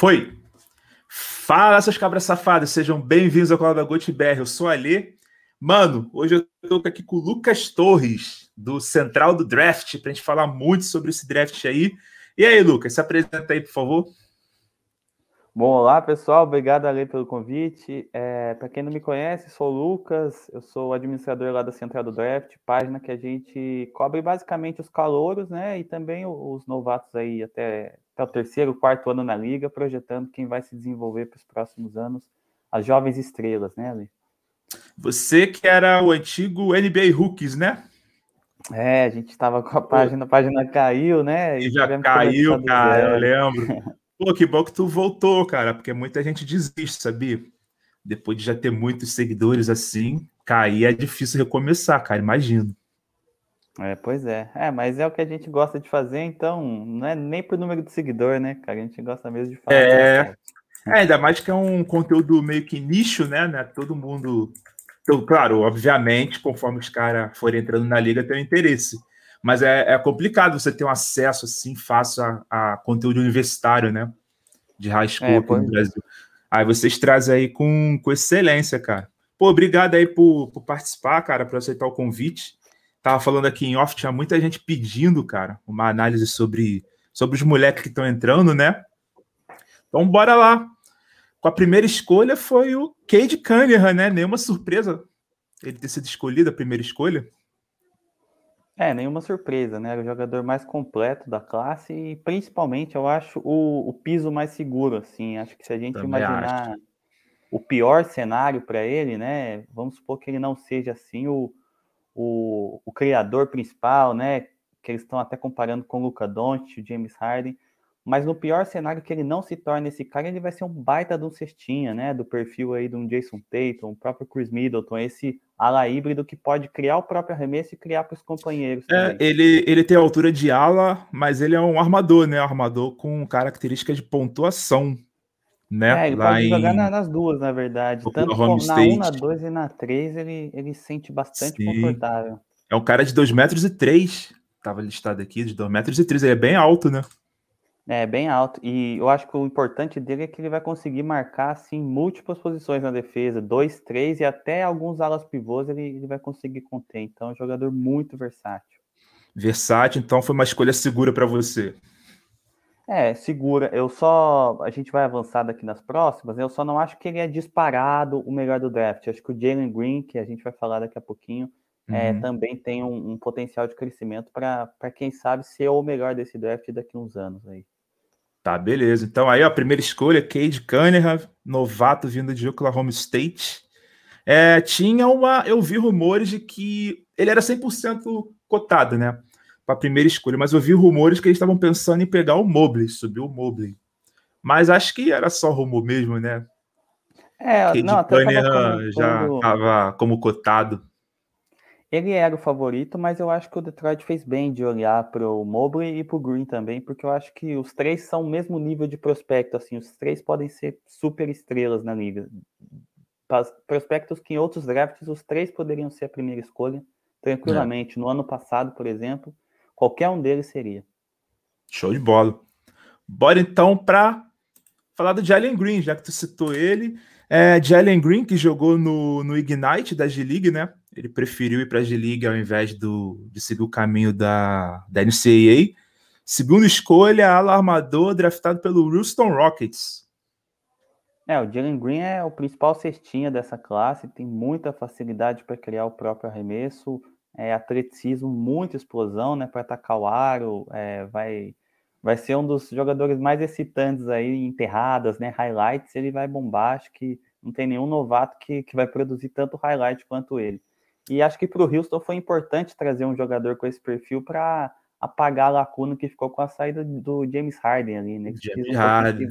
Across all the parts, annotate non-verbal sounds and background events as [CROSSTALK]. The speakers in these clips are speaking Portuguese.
Foi! Fala, seus cabras safados, sejam bem-vindos ao canal da GoTBR. Eu sou Alê. Mano, hoje eu tô aqui com o Lucas Torres, do Central do Draft, pra gente falar muito sobre esse draft aí. E aí, Lucas, se apresenta aí, por favor. Bom, olá pessoal, obrigado Ale pelo convite. É, Para quem não me conhece, sou o Lucas, eu sou administrador lá da Central do Draft, página que a gente cobre basicamente os calouros, né? E também os novatos aí até, até o terceiro, quarto ano na liga, projetando quem vai se desenvolver para os próximos anos, as jovens estrelas, né, Ale? Você que era o antigo NBA Rookies, né? É, a gente estava com a página, a página caiu, né? E já caiu, cara, eu lembro. [LAUGHS] Pô, que bom que tu voltou, cara, porque muita gente desiste, sabia? Depois de já ter muitos seguidores assim, cair é difícil recomeçar, cara, imagino. É, pois é. É, mas é o que a gente gosta de fazer, então não é nem por número de seguidor, né, cara? A gente gosta mesmo de falar. É, é ainda mais que é um conteúdo meio que nicho, né? né? Todo mundo. Então, claro, obviamente, conforme os caras forem entrando na liga, tem um interesse. Mas é, é complicado você ter um acesso assim fácil a, a conteúdo universitário, né? De high school é, aqui no é. Brasil. Aí vocês trazem aí com, com excelência, cara. Pô, obrigado aí por, por participar, cara, por aceitar o convite. Tava falando aqui em off, tinha muita gente pedindo, cara, uma análise sobre, sobre os moleques que estão entrando, né? Então, bora lá. Com a primeira escolha foi o Cade Cunningham, né? Nenhuma surpresa ele ter sido escolhido a primeira escolha. É, nenhuma surpresa, né? Era o jogador mais completo da classe e principalmente eu acho o, o piso mais seguro, assim. Acho que se a gente Também imaginar acho. o pior cenário para ele, né? Vamos supor que ele não seja assim o, o, o criador principal, né? Que eles estão até comparando com o Luca Doncic, o James Harden. Mas no pior cenário que ele não se torne esse cara, ele vai ser um baita de um cestinha, né? Do perfil aí de um Jason Tatum, o próprio Chris Middleton, esse ala híbrido que pode criar o próprio arremesso e criar para os companheiros. É, ele, ele tem a altura de ala, mas ele é um armador, né? Um armador com características de pontuação. Né? É, ele Lá pode em... jogar nas duas, na verdade. Tanto na 1, na 2 e na 3, ele, ele sente bastante Sim. confortável. É um cara de 2 metros e 3. Tava listado aqui, de 2 metros e 3. Ele é bem alto, né? É, bem alto. E eu acho que o importante dele é que ele vai conseguir marcar assim múltiplas posições na defesa, dois, três e até alguns alas pivôs ele, ele vai conseguir conter. Então, é um jogador muito versátil. Versátil, então foi uma escolha segura para você. É, segura. Eu só. A gente vai avançar daqui nas próximas. Eu só não acho que ele é disparado o melhor do draft. acho que o Jalen Green, que a gente vai falar daqui a pouquinho, é, uhum. é, também tem um, um potencial de crescimento para quem sabe ser o melhor desse draft daqui a uns anos aí. Tá, beleza. Então aí a primeira escolha, Cade Cunningham, novato vindo de Oklahoma State. É, tinha uma. Eu vi rumores de que ele era 100% cotado, né? Para a primeira escolha, mas eu vi rumores que eles estavam pensando em pegar o Mobley, subir o Mobley. Mas acho que era só rumor mesmo, né? É, Cade não, Cunningham já estava como cotado. Ele era o favorito, mas eu acho que o Detroit fez bem de olhar para o Mobley e para o Green também, porque eu acho que os três são o mesmo nível de prospecto, assim, os três podem ser super estrelas na liga. Prospectos que em outros drafts os três poderiam ser a primeira escolha, tranquilamente. É. No ano passado, por exemplo, qualquer um deles seria. Show de bola. Bora então para falar do Jalen Green, já que tu citou ele. É, Jalen Green, que jogou no, no Ignite da G-League, né? Ele preferiu ir para a G-League ao invés do, de seguir o caminho da, da NCAA. Segunda escolha, ala armador, draftado pelo Houston Rockets. É, o Jalen Green é o principal cestinha dessa classe, tem muita facilidade para criar o próprio arremesso, é, atleticismo, muita explosão, né, para atacar o aro, é, vai, vai ser um dos jogadores mais excitantes aí, enterradas, né, highlights, ele vai bombar, acho que não tem nenhum novato que, que vai produzir tanto highlight quanto ele. E acho que para o Houston foi importante trazer um jogador com esse perfil para apagar a lacuna que ficou com a saída do James Harden ali, né? James Harden.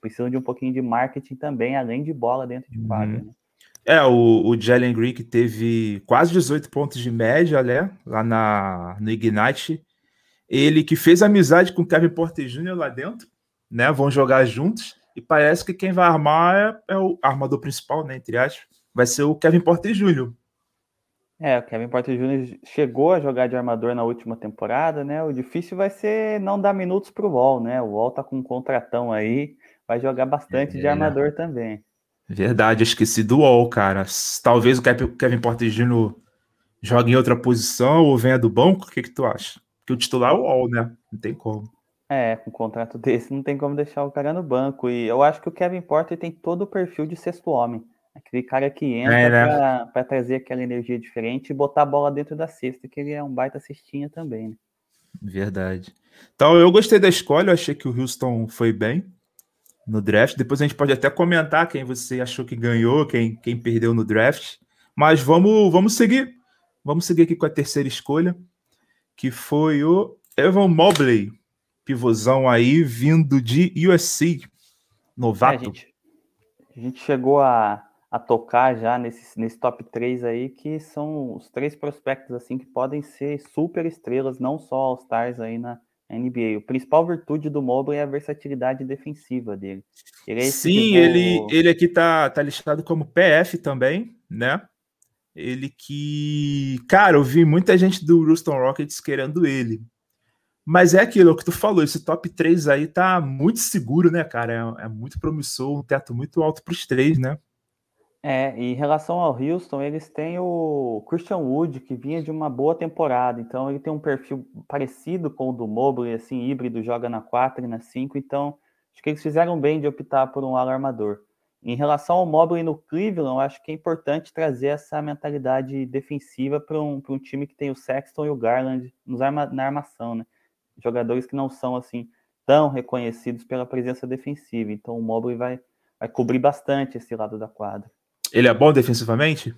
precisam de um pouquinho de marketing também, além de bola dentro de quadra. Uhum. Né? É, o, o Jalen Green que teve quase 18 pontos de média, né? Lá na, no Ignite. Ele que fez amizade com o Kevin Porter Jr. lá dentro, né? Vão jogar juntos. E parece que quem vai armar é, é o armador principal, né? Entre aspas, vai ser o Kevin Porter Jr. É, o Kevin Porter Jr. chegou a jogar de armador na última temporada, né? O difícil vai ser não dar minutos para o Wall, né? O Wall tá com um contratão aí, vai jogar bastante é, de armador também. Verdade, esqueci do Wall, cara. Talvez o Kevin Porter Jr. jogue em outra posição ou venha do banco. O que, que tu acha? Porque o titular é o Wall, né? Não tem como. É, com um contrato desse não tem como deixar o cara no banco. E eu acho que o Kevin Porter tem todo o perfil de sexto homem. Aquele cara que entra é, né? para trazer aquela energia diferente e botar a bola dentro da cesta, que ele é um baita cestinha também, né? Verdade. Então, eu gostei da escolha, eu achei que o Houston foi bem no draft. Depois a gente pode até comentar quem você achou que ganhou, quem, quem perdeu no draft. Mas vamos, vamos seguir. Vamos seguir aqui com a terceira escolha, que foi o Evan Mobley, pivôzão aí, vindo de USC, novato. É, a, gente, a gente chegou a, a tocar já nesse, nesse top 3 aí, que são os três prospectos assim que podem ser super estrelas, não só All-Stars aí na NBA. O principal virtude do Mobley é a versatilidade defensiva dele. Ele é Sim, ele, ele aqui tá, tá listado como PF também, né? Ele que. Cara, eu vi muita gente do Houston Rockets querendo ele. Mas é aquilo é que tu falou, esse top 3 aí tá muito seguro, né, cara? É, é muito promissor, um teto muito alto para os três, né? É, em relação ao Houston, eles têm o Christian Wood, que vinha de uma boa temporada, então ele tem um perfil parecido com o do Mobley, assim, híbrido, joga na 4 e na 5, então acho que eles fizeram bem de optar por um alarmador. Em relação ao Mobley no Cleveland, acho que é importante trazer essa mentalidade defensiva para um, um time que tem o Sexton e o Garland nos arma, na armação, né? Jogadores que não são, assim, tão reconhecidos pela presença defensiva, então o Mobley vai, vai cobrir bastante esse lado da quadra. Ele é bom defensivamente?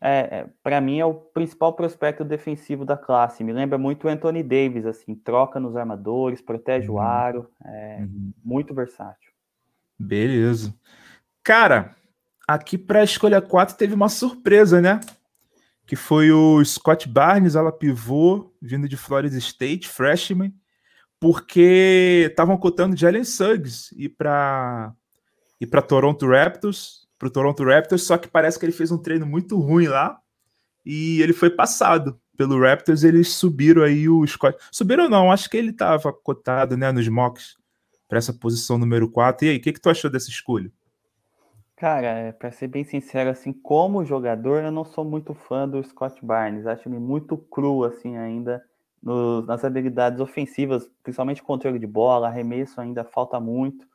É, é para mim é o principal prospecto defensivo da classe. Me lembra muito o Anthony Davis, assim, troca nos armadores, protege uhum. o aro, é uhum. muito versátil. Beleza. Cara, aqui para a escolha 4 teve uma surpresa, né? Que foi o Scott Barnes, ela pivô, vindo de Florida State, freshman, porque estavam cotando Jalen Suggs e para ir para Toronto Raptors para o Toronto Raptors, só que parece que ele fez um treino muito ruim lá e ele foi passado pelo Raptors. Eles subiram aí o Scott. Subiram não, acho que ele estava cotado né, nos mocks para essa posição número 4. E aí, o que, que tu achou dessa escolha? Cara, é, para ser bem sincero, assim, como jogador, eu não sou muito fã do Scott Barnes. Acho ele muito cru, assim, ainda no, nas habilidades ofensivas, principalmente controle de bola, arremesso ainda falta muito.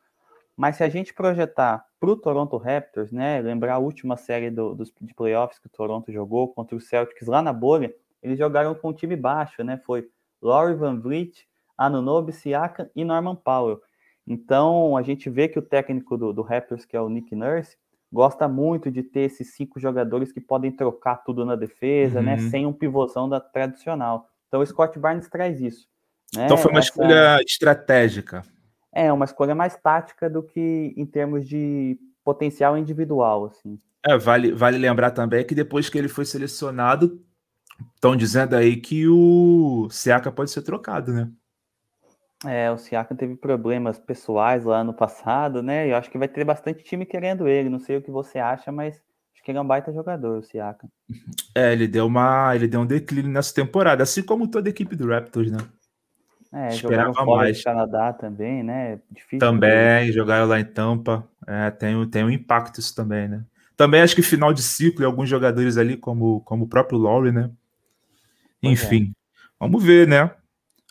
Mas se a gente projetar para o Toronto Raptors, né, lembrar a última série do, dos, de playoffs que o Toronto jogou contra o Celtics lá na bolha, eles jogaram com um time baixo, né? Foi Laurie Van Vliet, Anunobi, Siakam e Norman Powell. Então a gente vê que o técnico do, do Raptors, que é o Nick Nurse, gosta muito de ter esses cinco jogadores que podem trocar tudo na defesa, né, uhum. né? Sem um pivôzão da tradicional. Então o Scott Barnes traz isso. Né? Então foi uma Essa... escolha estratégica. É, uma escolha mais tática do que em termos de potencial individual, assim. É, vale, vale lembrar também que depois que ele foi selecionado, estão dizendo aí que o Siaka pode ser trocado, né? É, o Siaka teve problemas pessoais lá no passado, né? Eu acho que vai ter bastante time querendo ele. Não sei o que você acha, mas acho que ele é um baita jogador, o Siaka. É, ele deu uma, ele deu um declínio nessa temporada, assim como toda a equipe do Raptors, né? É, Esperava mais. Canadá também, né? Difícil também, jogaram lá em Tampa. É, tem, tem um impacto isso também, né? Também acho que final de ciclo e alguns jogadores ali, como, como o próprio Lowry, né? É. Enfim, é. vamos ver, né?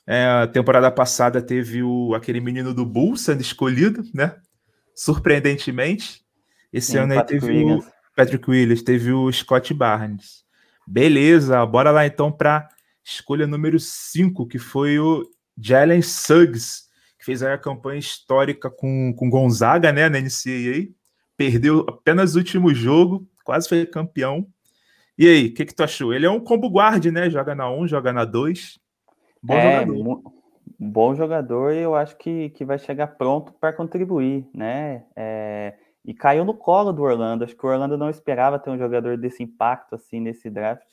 É, a temporada passada teve o, aquele menino do Bull sendo escolhido, né? Surpreendentemente. Esse Sim, ano aí teve Williams. o Patrick Williams, teve o Scott Barnes. Beleza, bora lá então para escolha número 5, que foi o Jalen Suggs, que fez a campanha histórica com, com Gonzaga, né, na NCAA. Perdeu apenas o último jogo, quase foi campeão. E aí, o que, que tu achou? Ele é um combo guard, né? Joga na 1, um, joga na 2. Bom é, jogador. Bom jogador e eu acho que, que vai chegar pronto para contribuir, né? É, e caiu no colo do Orlando. Acho que o Orlando não esperava ter um jogador desse impacto assim nesse draft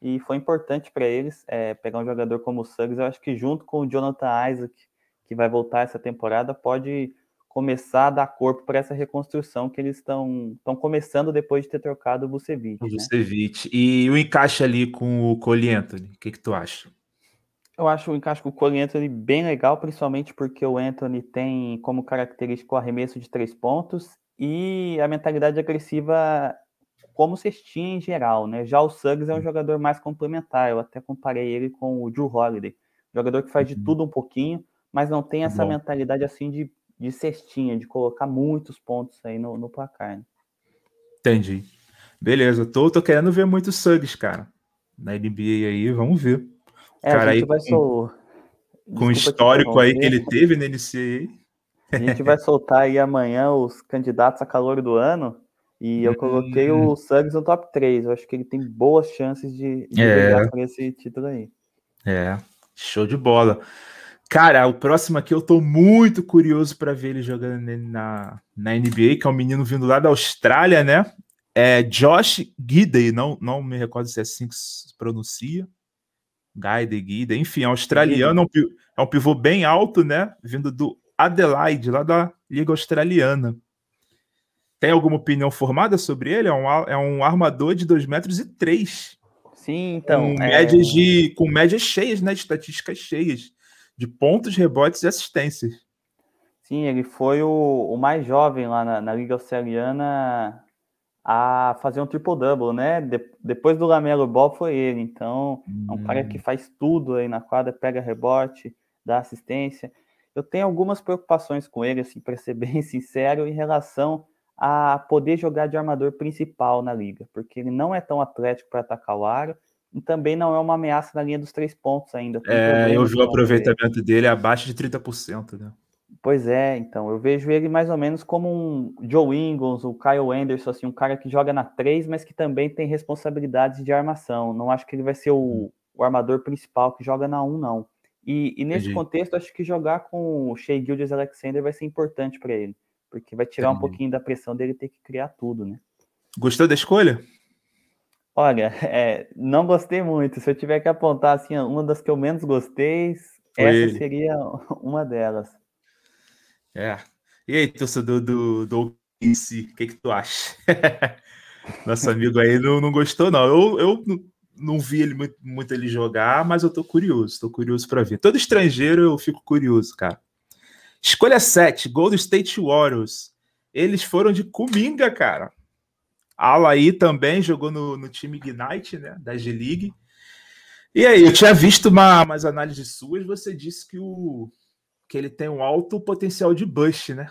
e foi importante para eles é, pegar um jogador como o Suggs. Eu acho que junto com o Jonathan Isaac, que vai voltar essa temporada, pode começar a dar corpo para essa reconstrução que eles estão começando depois de ter trocado o Vucevic. O Vucevic. Né? E o encaixe ali com o Cole Anthony, o que, que tu acha? Eu acho o encaixe com o Cole Anthony bem legal, principalmente porque o Anthony tem como característica o arremesso de três pontos e a mentalidade agressiva como cestinha em geral, né? Já o Suggs é um jogador mais complementar, eu até comparei ele com o Drew Holiday, jogador que faz de uhum. tudo um pouquinho, mas não tem essa Bom. mentalidade assim de, de cestinha, de colocar muitos pontos aí no, no placar. Né? Entendi. Beleza, tô, tô querendo ver muito Suggs, cara. Na NBA aí, vamos ver. É, cara aí com, sol... com o histórico aí que ele teve na NCAA. A gente vai soltar aí amanhã os candidatos a calor do ano. E eu coloquei hum. o Suggs no top 3. Eu acho que ele tem boas chances de, de é. por esse título aí. É, show de bola. Cara, o próximo aqui eu tô muito curioso para ver ele jogando na, na NBA, que é um menino vindo lá da Austrália, né? É Josh Gidey, não, não me recordo se é assim que se pronuncia. Guide, Guida, enfim, é australiano, é um, é um pivô bem alto, né? Vindo do Adelaide, lá da Liga Australiana. Tem alguma opinião formada sobre ele? É um, é um armador de 2 metros e 3. Sim, então. Com, é... médias de, com médias cheias, né? Estatísticas cheias. De pontos, rebotes e assistências. Sim, ele foi o, o mais jovem lá na, na Liga Australiana a fazer um triple-double, né? De, depois do Lamelo Ball foi ele. Então, é um cara que hum. faz tudo aí na quadra, pega rebote, dá assistência. Eu tenho algumas preocupações com ele, assim, [LAUGHS] para ser bem sincero, em relação a poder jogar de armador principal na liga, porque ele não é tão atlético para atacar o aro e também não é uma ameaça na linha dos três pontos ainda. É, eu vi o aproveitamento dele abaixo de 30%, né? Pois é, então, eu vejo ele mais ou menos como um Joe Ingles, o Kyle Anderson, assim, um cara que joga na 3, mas que também tem responsabilidades de armação. Não acho que ele vai ser o, o armador principal que joga na 1, não. E, e nesse Entendi. contexto, acho que jogar com o Shea Gildas Alexander vai ser importante para ele, porque vai tirar um pouquinho da pressão dele ter que criar tudo, né? Gostou da escolha? Olha, é, não gostei muito. Se eu tiver que apontar assim, uma das que eu menos gostei, Foi essa ele. seria uma delas. É. E aí, torcedor do, do OKC, o que, que tu acha? [LAUGHS] Nosso amigo aí não, não gostou, não. Eu, eu não vi ele muito, muito ele jogar, mas eu tô curioso, tô curioso para ver. Todo estrangeiro eu fico curioso, cara. Escolha 7, Golden State Warriors. Eles foram de Kuminga, cara. Ala aí também jogou no, no time Ignite, né, da G-League. E aí, eu tinha visto uma, umas análises suas, você disse que o que ele tem um alto potencial de bust, né?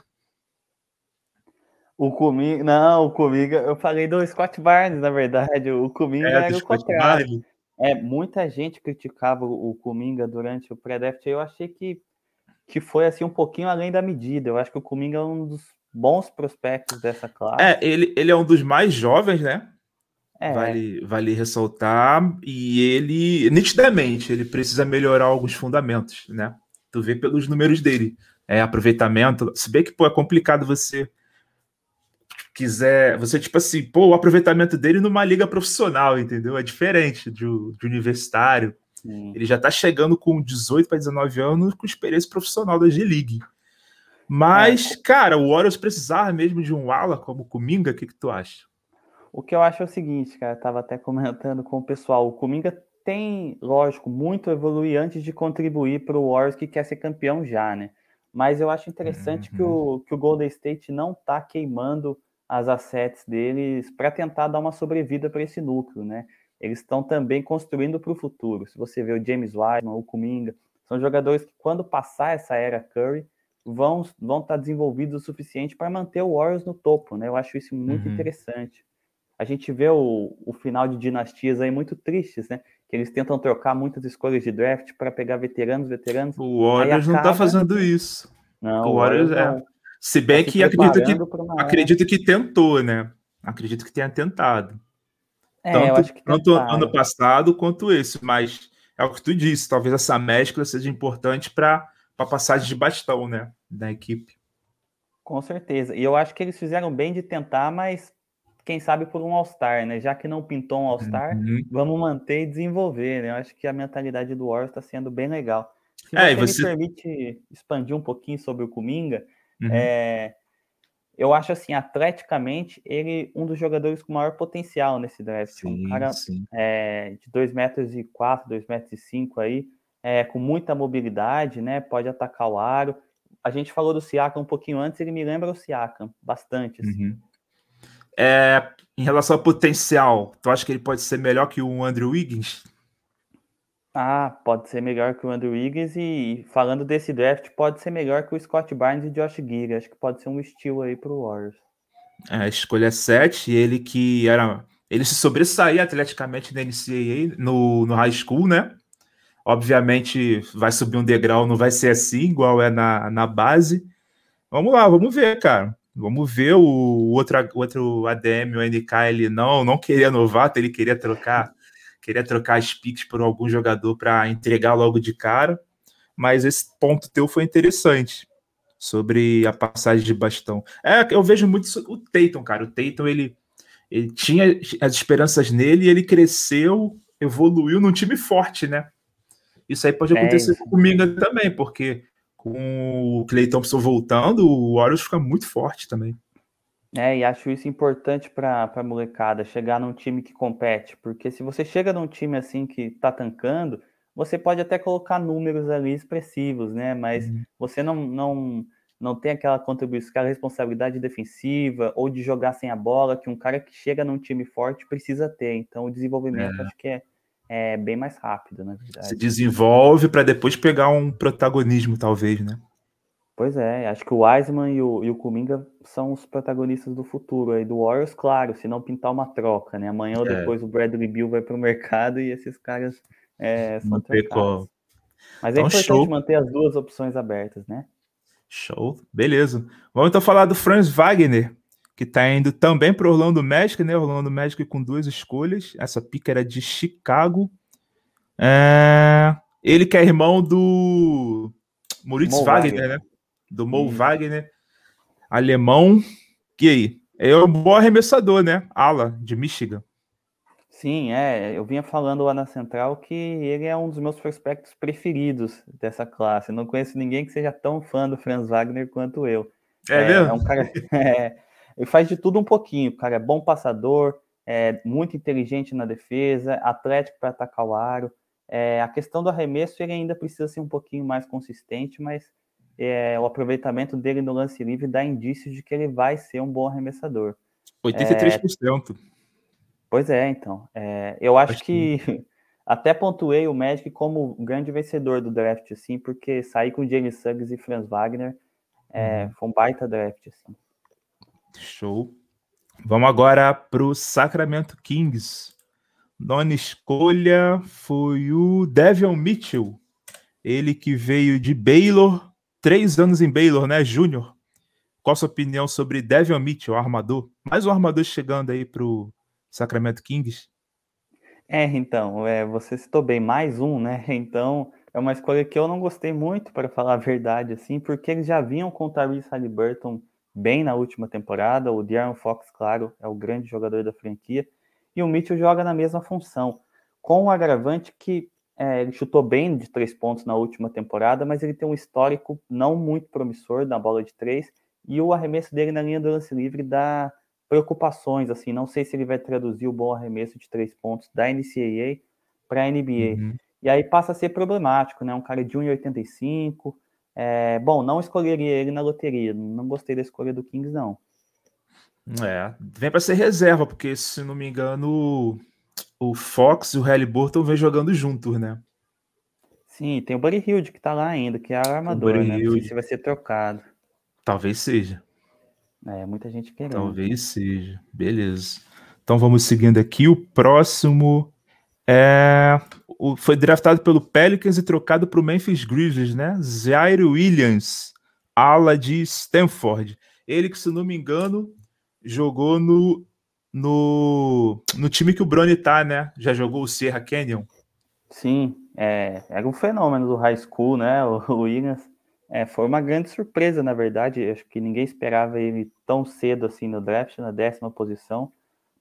O Comiga, não, o Comiga, eu falei do Scott Barnes, na verdade, o Comiga é, era o contrário. É, muita gente criticava o Cominga durante o pré-draft, eu achei que, que foi assim um pouquinho além da medida. Eu acho que o Cominga é um dos bons prospectos dessa classe. É, ele, ele é um dos mais jovens, né? É. Vale, vale ressaltar, e ele, nitidamente, ele precisa melhorar alguns fundamentos, né? Tu vê pelos números dele. É, aproveitamento. Se bem que, pô, é complicado você quiser. Você, tipo assim, pô, o aproveitamento dele numa liga profissional, entendeu? É diferente de, de universitário. Sim. Ele já tá chegando com 18 para 19 anos com experiência profissional da G-League. Mas, é. cara, o Warriors precisava mesmo de um ala como o Kuminga, o que, que tu acha? O que eu acho é o seguinte, cara, eu tava até comentando com o pessoal, o Kuminga tem, lógico, muito evoluir antes de contribuir para o Warriors que quer ser campeão já, né? Mas eu acho interessante uhum. que, o, que o Golden State não está queimando as assets deles para tentar dar uma sobrevida para esse núcleo, né? Eles estão também construindo para o futuro. Se você vê o James Wiseman, o Kuminga, são jogadores que quando passar essa era Curry vão vão estar tá desenvolvidos o suficiente para manter o Warriors no topo, né? Eu acho isso muito uhum. interessante. A gente vê o, o final de dinastias aí muito tristes, né? que eles tentam trocar muitas escolhas de draft para pegar veteranos, veteranos. O Warriors acaba... não está fazendo isso. Não, o Warriors é. Se bem tá que acredito que acredito que tentou, né? Acredito que tenha tentado. É, tanto, tanto ano passado quanto esse, mas é o que tu disse, talvez essa mescla seja importante para a passagem de bastão, né, da equipe. Com certeza. E eu acho que eles fizeram bem de tentar, mas quem sabe por um All-Star, né? Já que não pintou um All-Star, uhum. vamos manter e desenvolver, né? Eu acho que a mentalidade do Warriors está sendo bem legal. Se é, você, você, me permite expandir um pouquinho sobre o Kuminga, uhum. é, eu acho assim, atleticamente, ele um dos jogadores com maior potencial nesse draft. Sim, um cara é, de 2 metros e 4, 2 metros e 5 aí, é, com muita mobilidade, né? Pode atacar o aro. A gente falou do Siakam um pouquinho antes, ele me lembra o Siakam, bastante. Assim. Uhum. É, em relação ao potencial, tu acha que ele pode ser melhor que o Andrew Wiggins? Ah, pode ser melhor que o Andrew Wiggins e falando desse draft, pode ser melhor que o Scott Barnes e Josh Giddey. Acho que pode ser um estilo aí para o Warriors. É, a escolha 7, ele que era. Ele se sobressaía atleticamente na NCAA, no, no high school, né? Obviamente vai subir um degrau, não vai ser assim, igual é na, na base. Vamos lá, vamos ver, cara. Vamos ver o outro, outro ADM, o NK, ele não, não queria novato, ele queria trocar, queria trocar as picks por algum jogador para entregar logo de cara. Mas esse ponto teu foi interessante sobre a passagem de bastão. É, eu vejo muito o Tatum, cara. O Tatum ele, ele tinha as esperanças nele e ele cresceu, evoluiu num time forte, né? Isso aí pode é acontecer é com o Minga também, porque com o Clay Thompson voltando, o Warriors fica muito forte também. É, e acho isso importante para a molecada, chegar num time que compete, porque se você chega num time assim que tá tancando, você pode até colocar números ali expressivos, né? Mas uhum. você não, não, não tem aquela contribuição, aquela responsabilidade defensiva ou de jogar sem a bola que um cara que chega num time forte precisa ter. Então, o desenvolvimento é. acho que é, é bem mais rápido, na verdade. Se desenvolve para depois pegar um protagonismo, talvez, né? Pois é, acho que o Wiseman e o, e o Kuminga são os protagonistas do futuro aí do Warriors, claro, se não pintar uma troca, né? Amanhã é. ou depois o Bradley Bill vai para o mercado e esses caras é, são trocados. Mas é então, importante show. manter as duas opções abertas, né? Show, beleza. Vamos então falar do Franz Wagner, que está indo também para Orlando Magic, né? Orlando Magic com duas escolhas. Essa pica era de Chicago. É... Ele que é irmão do Moritz Wagner, Wagner, né? Do Mo hum. Wagner, alemão. E aí? É um bom arremessador, né? Ala, de Michigan. Sim, é. Eu vinha falando lá na Central que ele é um dos meus prospectos preferidos dessa classe. Eu não conheço ninguém que seja tão fã do Franz Wagner quanto eu. É, é mesmo? É um cara. [LAUGHS] É, ele faz de tudo um pouquinho. O cara é bom passador, é muito inteligente na defesa, atlético para atacar o aro. É, a questão do arremesso ele ainda precisa ser um pouquinho mais consistente, mas é, o aproveitamento dele no lance livre dá indícios de que ele vai ser um bom arremessador. 83%. É, Pois é, então. É, eu acho, acho que, que, [LAUGHS] até pontuei o Magic como grande vencedor do draft, assim, porque sair com James Suggs e Franz Wagner é, uhum. foi um baita draft, assim. Show. Vamos agora para o Sacramento Kings. Nona escolha foi o Devon Mitchell. Ele que veio de Baylor, três anos em Baylor, né, Júnior? Qual a sua opinião sobre Devon Mitchell, o armador? Mais um armador chegando aí para o Sacramento Kings? É, então, é, você citou bem mais um, né? [LAUGHS] Então, é uma escolha que eu não gostei muito, para falar a verdade, assim, porque eles já vinham com o Tyrese Halliburton bem na última temporada. O De'Aaron Fox, claro, é o grande jogador da franquia. E o Mitchell joga na mesma função, com o agravante que é, ele chutou bem de três pontos na última temporada, mas ele tem um histórico não muito promissor na bola de três, e o arremesso dele na linha do lance livre dá preocupações, assim, não sei se ele vai traduzir o bom arremesso de três pontos da NCAA para a NBA. Uhum. E aí passa a ser problemático, né? Um cara de 1,85. É, bom, não escolheria ele na loteria. Não gostei da escolha do Kings, não. É, vem para ser reserva, porque se não me engano, o Fox e o Halliburton vem jogando juntos, né? Sim, tem o Buddy Hilde que tá lá ainda, que é a armadora, né? Não sei se vai ser trocado. Talvez seja. É, muita gente querendo. Talvez seja. Beleza. Então vamos seguindo aqui. O próximo é o, foi draftado pelo Pelicans e trocado para o Memphis Grizzlies, né? Zaire Williams, ala de Stanford. Ele que, se não me engano, jogou no, no, no time que o Brony tá, né? Já jogou o Sierra Canyon. Sim, é, era um fenômeno do high school, né? [LAUGHS] O, o Williams. É, foi uma grande surpresa, na verdade. Acho que ninguém esperava ele tão cedo assim no draft, na décima posição,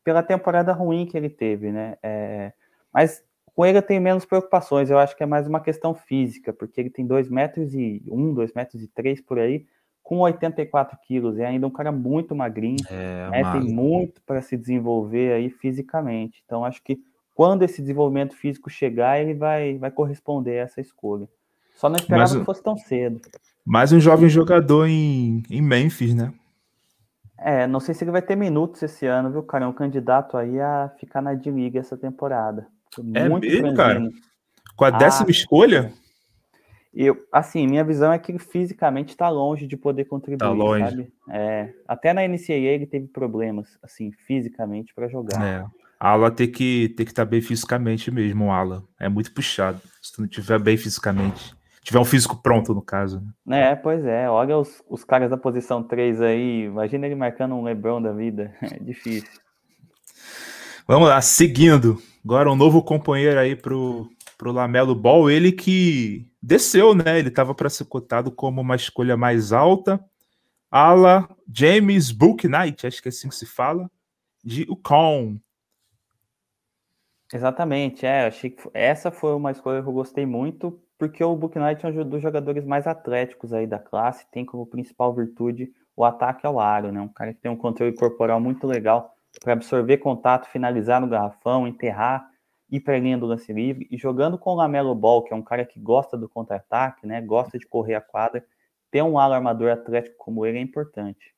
pela temporada ruim que ele teve, né? É, mas com ele eu tenho menos preocupações. Eu acho que é mais uma questão física, porque ele tem 2 metros e 1, 2 metros e 3 por aí, com 84 quilos. É ainda um cara muito magrinho, é, né? tem muito para se desenvolver aí fisicamente. Então acho que quando esse desenvolvimento físico chegar, ele vai, vai corresponder a essa escolha. Só não esperava que fosse tão cedo. Mais um jovem jogador em, em Memphis, né? É, não sei se ele vai ter minutos esse ano, viu, cara? É um candidato aí a ficar na D-League essa temporada. É Muito mesmo, cara? Com a décima ah, escolha? Eu, assim, minha visão é que ele fisicamente está longe de poder contribuir, tá longe. sabe? É, até na NCAA ele teve problemas, assim, fisicamente para jogar. É. A ala tem que tem que estar tá bem fisicamente mesmo, ala. É muito puxado. Se tu não tiver bem fisicamente tiver um físico pronto, no caso. Né? É, pois é. Olha os, os caras da posição 3 aí. Imagina ele marcando um Lebron da vida. [LAUGHS] É difícil. Vamos lá, seguindo. Agora um novo companheiro aí pro, pro Lamelo Ball. Ele que desceu, né? Ele estava para ser cotado como uma escolha mais alta. Ala James Book Knight, acho que é assim que se fala, de Ukon. Exatamente, é. Achei que essa foi uma escolha que eu gostei muito porque o Book Knight é um dos jogadores mais atléticos aí da classe, tem como principal virtude o ataque ao aro, né? Um cara que tem um controle corporal muito legal para absorver contato, finalizar no garrafão, enterrar, ir para a linha do lance livre e jogando com o Lamelo Ball, que é um cara que gosta do contra-ataque, né? Gosta de correr a quadra, ter um ala armador atlético como ele é importante.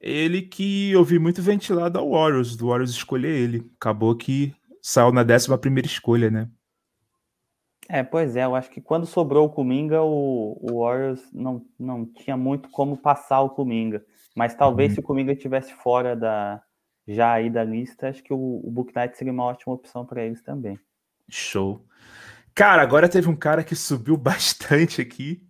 Ele que eu vi muito ventilado ao Warriors, do Warriors escolher ele. Acabou que saiu na 11 primeira escolha, né? É, pois é, eu acho que quando sobrou o Kuminga, o, o Warriors não, não tinha muito como passar o Kuminga. Mas talvez uhum. se o Kuminga estivesse fora da já aí da lista, acho que o, o Book Knight seria uma ótima opção para eles também. Show. Cara, agora teve um cara que subiu [LAUGHS] bastante aqui.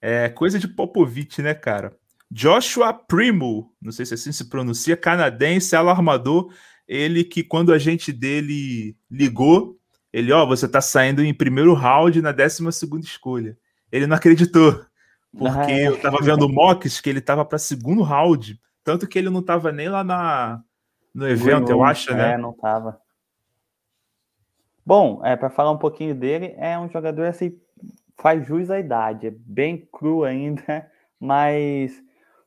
É coisa de Popovich, né, cara? Joshua Primo, não sei se assim se pronuncia, canadense, alarmador. Ele que quando a gente dele ligou, ele, ó, oh, você tá saindo em primeiro round na 12 segunda escolha. Ele não acreditou, porque ah, é. eu tava vendo mocks que ele tava para segundo round, tanto que ele não tava nem lá na, no evento, eu acho, né? É, não tava. Bom, é, para falar um pouquinho dele, é um jogador assim, faz jus à idade, é bem cru ainda, [LAUGHS] mas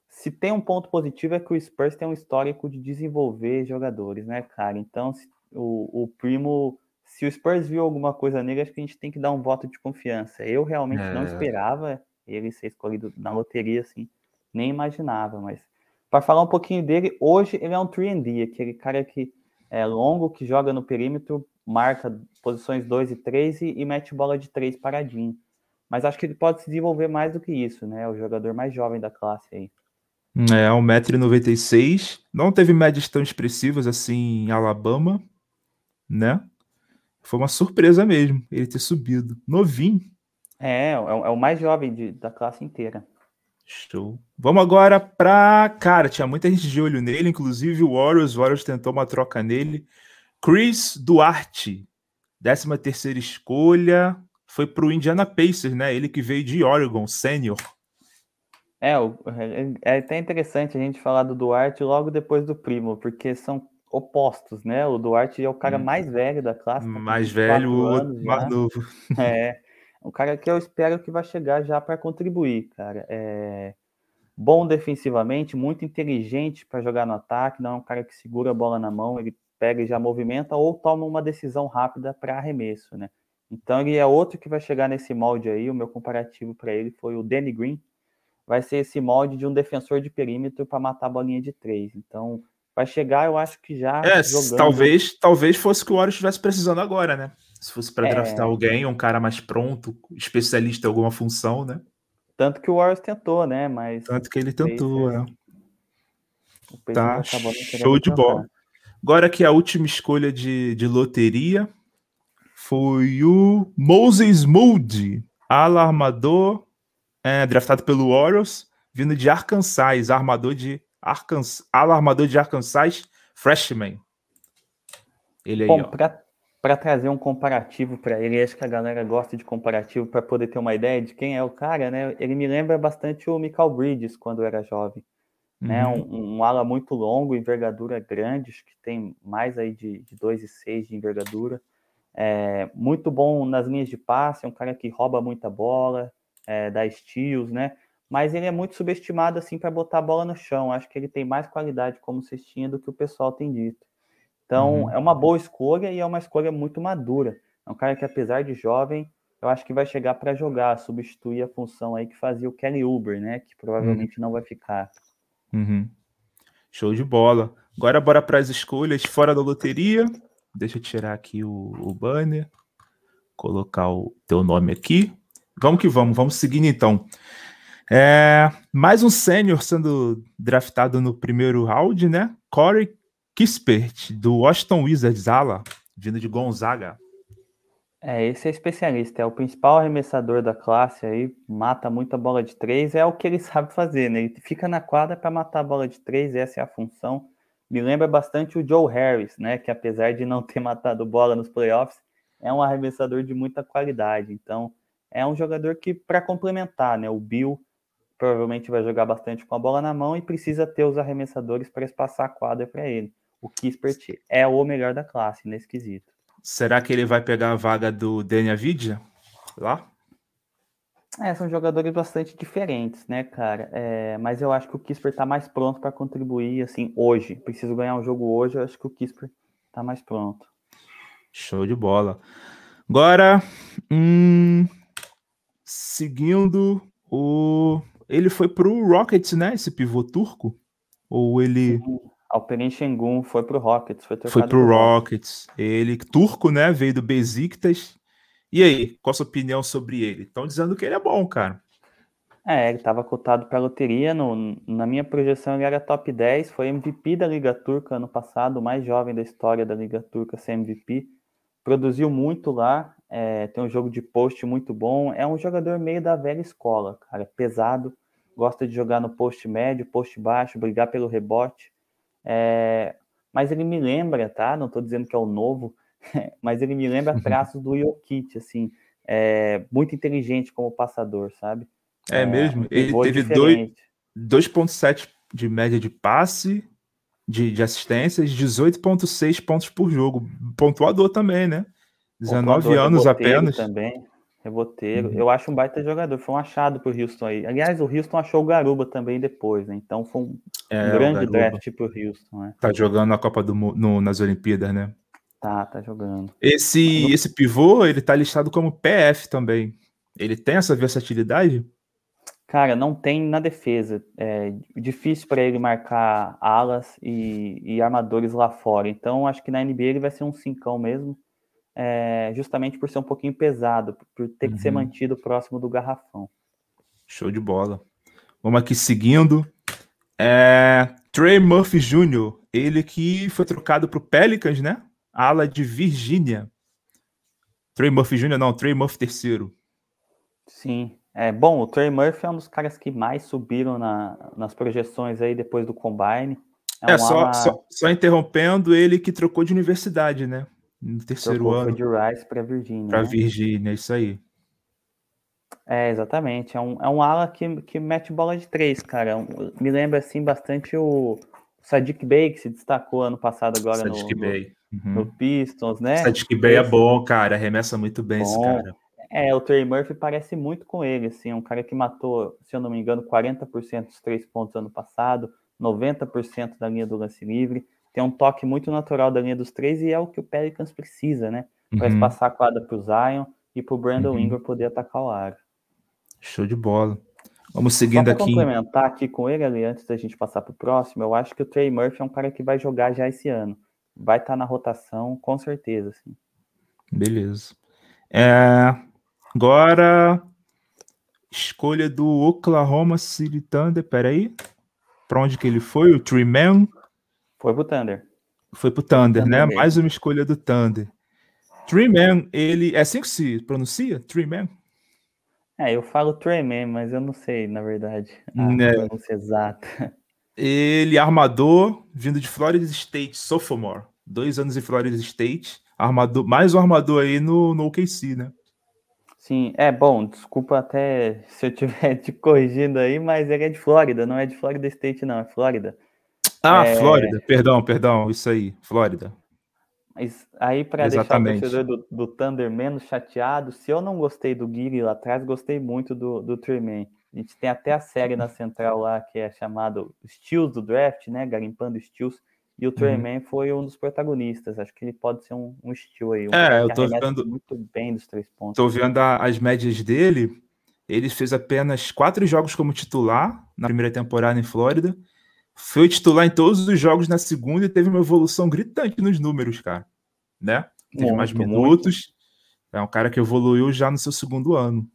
se tem um ponto positivo é que o Spurs tem um histórico de desenvolver jogadores, né, cara? Então, o, o Primo se o Spurs viu alguma coisa nele, acho que a gente tem que dar um voto de confiança. Eu realmente é. não esperava ele ser escolhido na loteria, assim, nem imaginava, mas para falar um pouquinho dele, hoje ele é um 3D, aquele cara que é longo, que joga no perímetro, marca posições 2 e 3 e, e mete bola de 3 paradinho. Mas acho que ele pode se desenvolver mais do que isso, né? É o jogador mais jovem da classe aí. É, 1,96m. Não teve médias tão expressivas assim em Alabama, né? Foi uma surpresa mesmo ele ter subido. Novinho. É, é, é o mais jovem de, da classe inteira. Show. Vamos agora para. Cara, tinha muita gente de olho nele, inclusive o Warriors. O Warriors tentou uma troca nele. Chris Duarte, 13 terceira escolha, foi para o Indiana Pacers, né? Ele que veio de Oregon, sênior. É, é, é até interessante a gente falar do Duarte logo depois do Primo, porque são opostos, né? O Duarte é o cara hum. mais velho da classe. Tá mais velho, o outro mais novo. É, [LAUGHS] um cara que eu espero que vai chegar já para contribuir, cara. É bom defensivamente, muito inteligente para jogar no ataque, não é um cara que segura a bola na mão, ele pega e já movimenta ou toma uma decisão rápida para arremesso, né? Então ele é outro que vai chegar nesse molde aí. O meu comparativo para ele foi o Danny Green. Vai ser esse molde de um defensor de perímetro para matar a bolinha de três. Então, vai chegar, eu acho que já. É, jogando... talvez, talvez fosse o que o Warriors estivesse precisando agora, né? Se fosse para é... draftar alguém, um cara mais pronto, especialista em alguma função, né? Tanto que o Warriors tentou, né? Mas. Tanto que ele tentou, é. Tá, show de bola. Agora que a última escolha de, de loteria foi o Moses Moody, ala armador, é, draftado pelo Warriors, vindo de Arkansas, armador de Arkansas, alarmador de Arkansas, freshman. Ele aí, Bom, para trazer um comparativo para ele, acho que a galera gosta de comparativo para poder ter uma ideia de quem é o cara, né? Ele me lembra bastante o Michael Bridges quando era jovem, né? uhum. né? Um, um, ala muito longo, envergadura grande, acho que tem mais aí de, de 2,6 de envergadura. É, muito bom nas linhas de passe, é um cara que rouba muita bola, é, dá estilos, né? mas ele é muito subestimado assim para botar a bola no chão. Acho que ele tem mais qualidade como cestinha do que o pessoal tem dito. Então, uhum. é uma boa escolha e é uma escolha muito madura. É um cara que, apesar de jovem, eu acho que vai chegar para jogar, substituir a função aí que fazia o Kelly Uber, né? Que provavelmente uhum. não vai ficar. Uhum. Show de bola. Agora bora para as escolhas fora da loteria. Deixa eu tirar aqui o, o banner, colocar o teu nome aqui. Vamos que vamos, vamos seguindo então. É, mais um sênior sendo draftado no primeiro round, né? Corey Kispert, do Washington Wizards, ala, vindo de Gonzaga. É, esse é especialista, é o principal arremessador da classe aí, mata muita bola de três, é o que ele [LAUGHS] sabe fazer, né? Ele fica na quadra para matar a bola de três, essa é a função. Me lembra bastante o Joe Harris, né? Que apesar de não [LAUGHS] ter matado bola nos playoffs, é um arremessador de muita qualidade. Então, é um jogador que, para complementar, né? O Bill provavelmente vai jogar bastante com a bola na mão e precisa ter os arremessadores para espaçar a quadra para ele. O Kispert é o melhor da classe nesse quesito. Será que ele vai pegar a vaga do Daniel Vidia lá? É, são jogadores bastante diferentes, né, cara? É, mas eu acho que o Kisper tá mais pronto para contribuir, assim, hoje. Preciso ganhar um jogo hoje, eu acho que o Kisper tá mais pronto. Show de bola. Agora, hum, seguindo o. Ele foi pro Rockets, né? Esse pivô turco? Ou ele. Sim. Alperen Şengün foi pro Rockets. Foi, foi pro Rockets. Ele, turco, né? Veio do Besiktas. E aí, qual a sua opinião sobre ele? Estão dizendo que ele é bom, cara. É, ele estava cotado para loteria. No, na minha projeção, ele era top 10. Foi MVP da Liga Turca ano passado, o mais jovem da história da Liga Turca ser MVP. Produziu muito lá. É, tem um jogo de post muito bom. É um jogador meio da velha escola, cara. Pesado. Gosta de jogar no post médio, post baixo, brigar pelo rebote. É, mas ele me lembra, tá? Não estou dizendo que é o novo, [LAUGHS] mas ele me lembra [LAUGHS] traços do Jokic, assim, é, muito inteligente como passador, sabe? É, é mesmo. Ele teve 2,7 de média de passe, de, de assistências, 18,6 pontos por jogo. Pontuador também, né? 19 anos apenas. Também. Reboteiro. Uhum. Eu acho um baita jogador. Foi um achado pro Houston aí. Aliás, o Houston achou o Garuba também depois, né? Então foi um, é, grande draft pro Houston. Né? Tá jogando na Copa do no, nas Olimpíadas, né? Tá, tá jogando. Esse, no... esse pivô, ele tá listado como PF também. Ele tem essa versatilidade? Cara, não tem na defesa. É difícil para ele marcar alas e, e, armadores lá fora. Então, acho que na NBA ele vai ser um cincão mesmo é, justamente por ser um pouquinho pesado, por ter uhum. que ser uhum. mantido próximo do garrafão. Show de bola. Vamos aqui seguindo. É, Trey Murphy Jr., ele que foi trocado para o Pelicans, né? Ala de Virgínia. Trey Murphy Jr., não, Trey Murphy III. Sim. É, bom, o Trey Murphy é um dos caras que mais subiram na, nas projeções aí depois do Combine. É, é um só, ala... só, só interrompendo ele que trocou de universidade, né? No terceiro Trocou, ano. Foi de Rice para Virgínia. Para né? Virgínia, isso aí. É, exatamente. É um, é um ala que, que mete bola de três, cara. me lembra, assim, bastante o, Sadiq Bey, que se destacou ano passado agora Sadiq no, Bey. Uhum. no Pistons, né? Sadiq Bey é bom, cara. Arremessa muito bem bom. esse cara. É, o Trey Murphy parece muito com ele, assim, um cara que matou, se eu não me engano, 40% dos três pontos ano passado, 90% da linha do lance livre tem um toque muito natural da linha dos três e é o que o Pelicans precisa, né? Para uhum. passar a quadra para o Zion e para o Brandon uhum. Ingram poder atacar o aro. Show de bola. Vamos seguindo Só aqui. complementar aqui com ele ali, antes da gente passar para o próximo, eu acho que o Trey Murphy é um cara que vai jogar já esse ano. Vai estar tá na rotação, com certeza, sim. Beleza. É, agora, escolha do Oklahoma City Thunder. Peraí. Para onde que ele foi? O Trey Man? Foi pro Thunder. Foi pro Thunder, né? Mesmo. Mais uma escolha do Thunder. Tree Man, ele. É assim que se pronuncia? Tree Man? É, eu falo Trey Man, mas eu não sei, na verdade, a né? pronúncia exata. Ele armador, vindo de Florida State, sophomore. Dois anos em Florida State. Armador, mais um armador aí no, no OKC, né? Sim, é bom, desculpa até se eu estiver [LAUGHS] te corrigindo aí, mas ele é de Flórida, não é de Florida State, não, é Flórida. Ah, é... Flórida, perdão, perdão, isso aí, Flórida. Mas aí, para deixar o torcedor do, do, Thunder menos chateado, se eu não gostei do Giri lá atrás, gostei muito do, do Tremaine. A gente tem até a série na central lá que é chamado Steals do Draft, né? Garimpando Steals. E o Trey uhum. foi um dos protagonistas. Acho que ele pode ser um, um estilo aí. Um é, eu tô vendo muito bem dos três pontos. Tô vendo a, as médias dele. Ele fez apenas quatro jogos como titular na primeira temporada em Flórida. Foi titular em todos os jogos na segunda e teve uma evolução gritante nos números, cara. Né? Teve muito, mais minutos. Muito. É um cara que evoluiu já no seu segundo ano.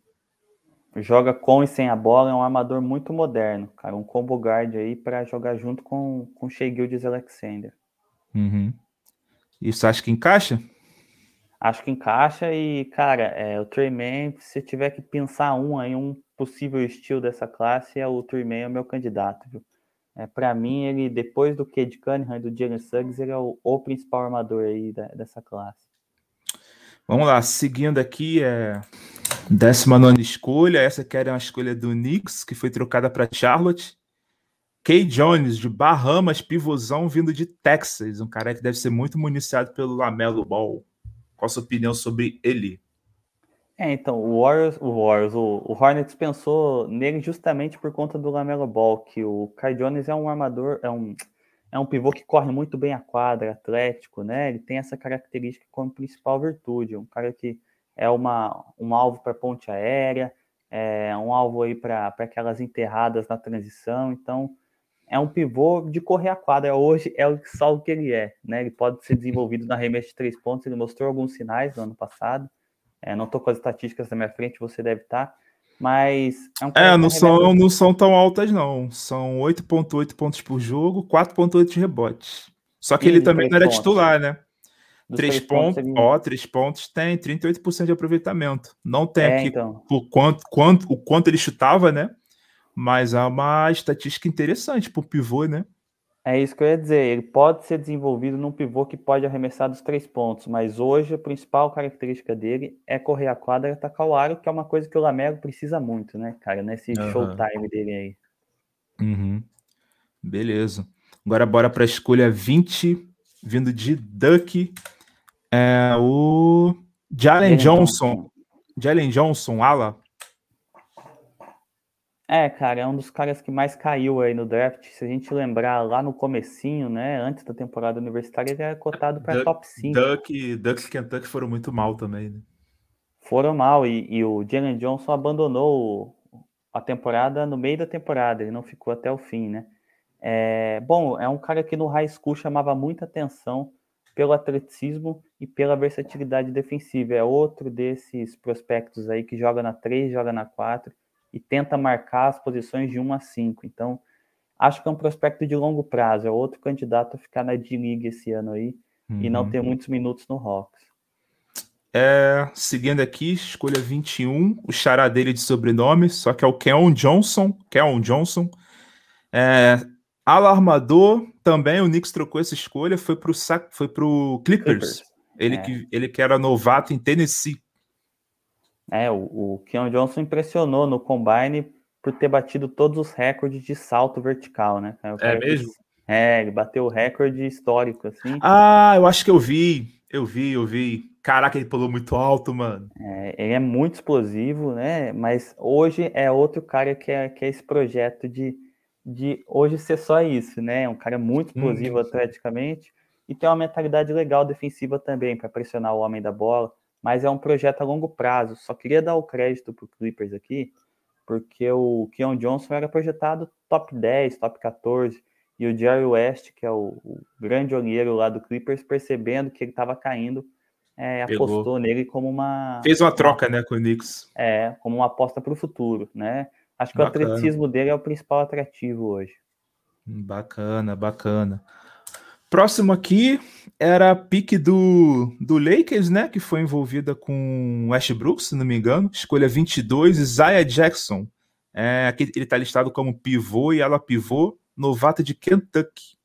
Joga com e sem a bola, é um armador muito moderno, cara. Um combo guard aí para jogar junto com, com Shea Gildes Alexander. Uhum. Isso acha que encaixa? Acho que encaixa e, cara, é, o Treyman, se tiver que pensar um aí, um possível estilo dessa classe, é o Treyman é o meu candidato, viu? É, para mim, ele, depois do Cade Cunningham e do Jalen Suggs, ele é o, o principal armador aí da, dessa classe. Vamos lá, seguindo aqui, é, Décima nona escolha, essa que era uma escolha do Knicks, que foi trocada para Charlotte. Kay Jones, de Bahamas, pivôzão vindo de Texas, um cara que deve ser muito municiado pelo Lamelo Ball. Qual a sua opinião sobre ele? É, então, o Warriors, o, Warriors o, o, Hornets pensou nele justamente por conta do Lamelo Ball, que o Kai Jones é um armador, é um, é um pivô que corre muito bem a quadra, atlético, né? Ele tem essa característica como principal virtude, um cara que é uma, um alvo para ponte aérea, é um alvo aí para aquelas enterradas na transição. Então, é um pivô de correr a quadra. Hoje é só o que ele é. Né? Ele pode ser desenvolvido na remessa de três pontos. Ele mostrou alguns sinais no ano passado. É, não estou com as estatísticas na minha frente, você deve estar. Tá. Mas é, um é não, são, não são tão altas, não. São 8,8 pontos por jogo, 4,8 rebotes. Só que ele também não era pontos. titular, né? Três, pontos, pontos ó, três pontos tem 38% de aproveitamento. Não tem é, aqui então. por quanto, quanto, o quanto ele chutava, né? Mas é uma estatística interessante pro pivô, né? É isso que eu ia dizer. Ele pode ser desenvolvido num pivô que pode arremessar dos três pontos, mas hoje a principal característica dele é correr a quadra e atacar o aro, que é uma coisa que o Lamelo precisa muito, né, cara, nesse uhum. showtime dele aí. Uhum. Beleza. Agora bora para a escolha 20, vindo de Duck é o Jalen Johnson. Jalen Johnson, ala. É, cara, é um dos caras que mais caiu aí no draft. Se a gente lembrar lá no comecinho, né, antes da temporada universitária, ele era cotado para top 5. Duck, Ducks e Kentucky foram muito mal também, né? Foram mal, e, e o Jalen Johnson abandonou a temporada no meio da temporada, ele não ficou até o fim, né? É, bom, é um cara que no high school chamava muita atenção pelo atleticismo e pela versatilidade defensiva. É outro desses prospectos aí que joga na 3, joga na 4 e tenta marcar as posições de 1 a 5. Então, acho que é um prospecto de longo prazo. É outro candidato a ficar na D-League esse ano aí uhum. e não uhum. ter muitos minutos no Hawks. É, seguindo aqui, escolha 21, o xará dele de sobrenome, só que é o Keon Johnson. Keon Johnson. É, Alarmador, também o Knicks trocou essa escolha, foi pro, foi pro Clippers. Clippers. Ele, é. que, ele que era novato em Tennessee. É, o, o Keon Johnson impressionou no Combine por ter batido todos os recordes de salto vertical, né? É mesmo? Que, é, ele bateu o recorde histórico, assim. Ah, eu acho que eu vi, eu vi, eu vi. Caraca, ele pulou muito alto, mano. É, ele é muito explosivo, né? Mas hoje é outro cara que é, que é esse projeto de de hoje ser só isso, né? Um cara muito explosivo hum. atleticamente e tem uma mentalidade legal defensiva também para pressionar o homem da bola, mas é um projeto a longo prazo. Só queria dar o crédito para o Clippers aqui, porque o Keon Johnson era projetado top 10, top 14, e o Jerry West, que é o, o grande olheiro lá do Clippers, percebendo que ele estava caindo, é, apostou nele como uma. Fez uma troca, né, com o Knicks. É, como uma aposta para o futuro, né? Acho que bacana. o atleticismo dele é o principal atrativo hoje. Bacana, bacana. Próximo aqui era a pique do, do Lakers, né? Que foi envolvida com Westbrook, se não me engano. Escolha 22, Isaiah Jackson. É, aqui ele está listado como pivô e ela pivô, novato de Kentucky.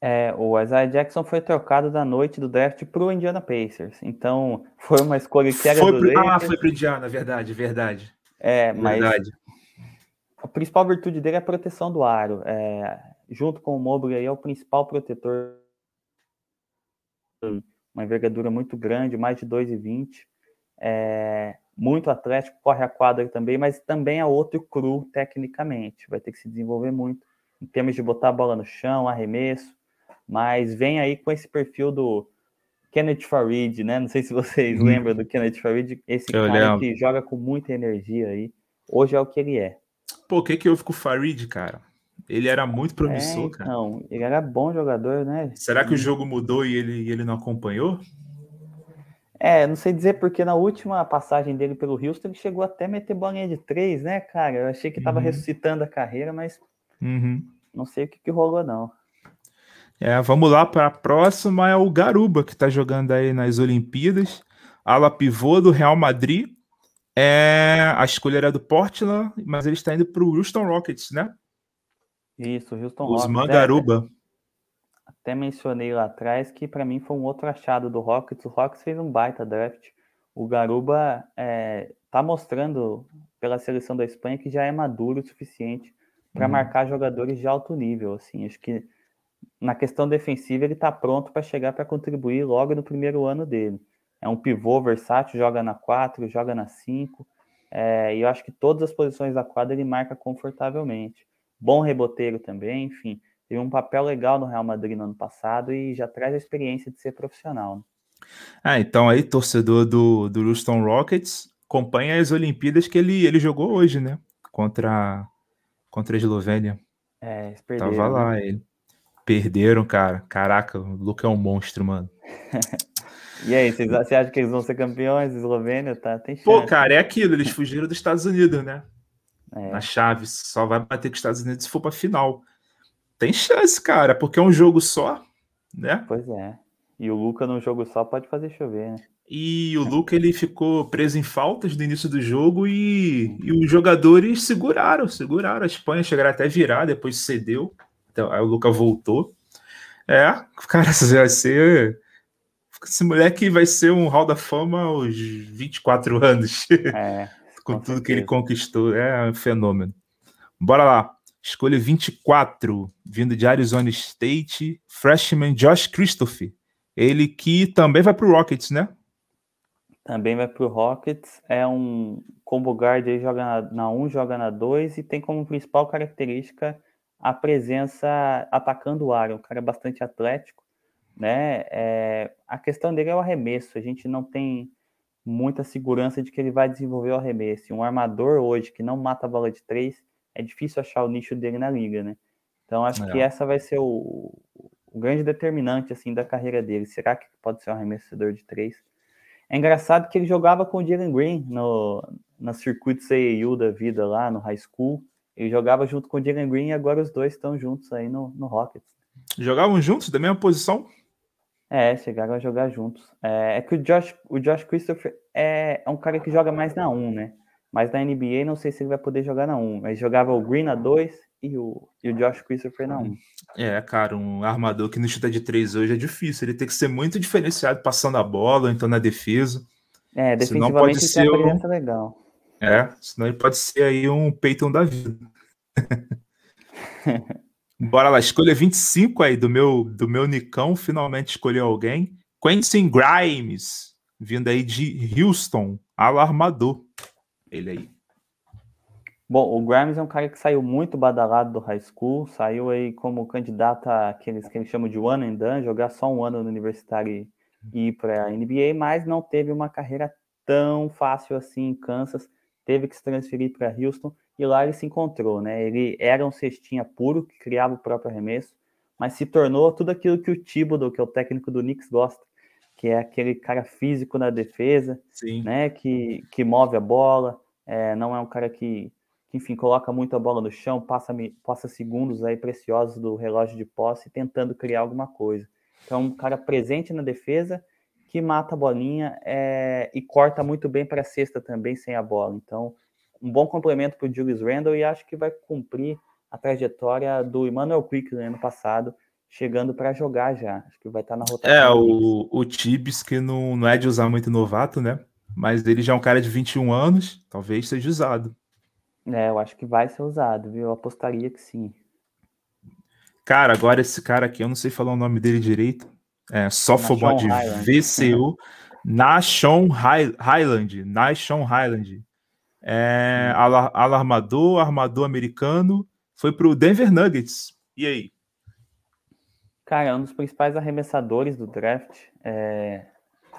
É, o Isaiah Jackson foi trocado da noite do draft para o Indiana Pacers. Então, [LAUGHS] foi uma escolha que era foi do pro, Ah, foi para o Indiana, verdade, verdade. É, mas verdade a principal virtude dele é a proteção do aro. É, junto com o Mobley aí é o principal protetor. Uma envergadura muito grande, mais de 2,20. É, muito atlético, corre a quadra também, mas também é outro cru tecnicamente. Vai ter que se desenvolver muito em termos de botar a bola no chão, arremesso. mas vem aí com esse perfil do Kenneth Farid, né? Não sei se vocês uhum. lembram do Kenneth Farid, esse Eu cara lembro. que joga com muita energia aí. Hoje é o que ele é. Pô, o que que houve com o Farid, cara? Ele era muito promissor, é, cara. Não, ele era bom jogador, né? Será que o jogo mudou e ele, ele não acompanhou? É, não sei dizer porque na última passagem dele pelo Houston ele chegou até a meter bolinha de três, né, cara? Eu achei que tava uhum. ressuscitando a carreira, mas uhum. não sei o que, que rolou, não. É, vamos lá para a próxima, é o Garuba, que está jogando aí nas Olimpíadas. Ala pivô do Real Madrid. É, a escolha era do Portland, mas ele está indo para o Houston Rockets, né? Isso, Houston Rockets. Os Garuba. Até, até mencionei lá atrás que para mim foi um outro achado do Rockets. O Rockets fez um baita draft. O Garuba é, tá mostrando pela seleção da Espanha que já é maduro o suficiente para uhum. marcar jogadores de alto nível. Assim, acho que na questão defensiva, ele está pronto para chegar para contribuir logo no primeiro ano dele. É um pivô versátil, joga na 4, joga na 5, é, e eu acho que todas as posições da quadra ele marca confortavelmente. Bom reboteiro também, enfim, teve um papel legal no Real Madrid no ano passado e já traz a experiência de ser profissional. Né? Ah, então aí, torcedor do, do Houston Rockets, acompanha as Olimpíadas que ele, ele jogou hoje, né? Contra, contra a Eslovênia. É, Tava lá né? ele. Perderam, cara. Caraca, o Luca é um monstro, mano. [LAUGHS] e aí, você acha que eles vão ser campeões? Eslovênia, tá? Tem chance. Pô, cara, é aquilo. Eles fugiram dos Estados Unidos, né? É. Na chave. Só vai bater com os Estados Unidos se for pra final. Tem chance, cara, porque é um jogo só, né? Pois é. E o Luca num jogo só pode fazer chover, né? E o Luca ele ficou preso em faltas no início do jogo e, e os jogadores seguraram, seguraram. A Espanha chegaram até virar, depois cedeu. Então, aí o Luca voltou. É, cara, [LAUGHS] vai ser. Esse moleque vai ser um Hall da Fama aos 24 anos. É, com, com tudo que ele conquistou. É um fenômeno. Bora lá. Escolha 24, vindo de Arizona State, freshman Josh Christopher. Ele que também vai para o Rockets, né? Também vai para o Rockets. É um combo guard, ele joga na 1, joga na 2 e tem como principal característica a presença atacando o ar. É um cara bastante atlético, né? É, a questão dele é o arremesso. A gente não tem muita segurança de que ele vai desenvolver o arremesso. Um armador hoje que não mata a bola de três, é difícil achar o nicho dele na liga, né? Então acho é. que essa vai ser o, o, grande determinante assim da carreira dele. Será que pode ser um arremessador de três? É engraçado que ele jogava com o Jalen Green no, na circuito CEU da vida lá no high school. Ele jogava junto com o Jalen Green e agora os dois estão juntos aí no, no Rockets. Jogavam juntos, da mesma posição? É, chegaram a jogar juntos. É, é, que o Josh, o Josh Christopher é, é um cara que joga mais na 1, né? Mas na NBA não sei se ele vai poder jogar na 1. Mas jogava o Green na 2 e o, e o Josh Christopher na 1. É, cara, um armador que não chuta de 3 hoje é difícil. Ele tem que ser muito diferenciado passando a bola, então na defesa. É, defensivamente pode ele ser uma presença legal. É, senão ele pode ser aí um Peyton da vida. [LAUGHS] Bora lá, escolha 25 aí do meu do meu Nicão, finalmente escolheu alguém. Quentin Grimes, vindo aí de Houston, alarmador. Ele aí. Bom, o Grimes é um cara que saiu muito badalado do high school, saiu aí como candidato àqueles que eles chamam de one and done, jogar só um ano no universitário e ir para a NBA, mas não teve uma carreira tão fácil assim em Kansas teve que se transferir para Houston e lá ele se encontrou, né? Ele era um cestinha puro que criava o próprio arremesso, mas se tornou tudo aquilo que o Thibodeau, que é o técnico do Knicks, gosta, que é aquele cara físico na defesa, Sim. né? Que, que move a bola, é, não é um cara que, que, enfim, coloca muito a bola no chão, passa, passa segundos aí preciosos do relógio de posse tentando criar alguma coisa. Então, um cara presente na defesa que mata a bolinha é, e corta muito bem para a cesta também sem a bola. Então, um bom complemento para o Julius Randle e acho que vai cumprir a trajetória do Emmanuel Quick no ano passado, chegando para jogar já. Acho que vai estar tá na rotação. É, o, o Tibbs, que não, não é de usar muito novato, né? Mas ele já é um cara de 21 anos, talvez seja usado. É, eu acho que vai ser usado, viu? Eu apostaria que sim. Cara, agora esse cara aqui, eu não sei falar o nome dele direito, é, Sophomore VCU, Nashon Highland, Nashon Highland. É, alarmador, armador americano, foi para o Denver Nuggets. E aí? Cara, é um dos principais arremessadores do draft, é,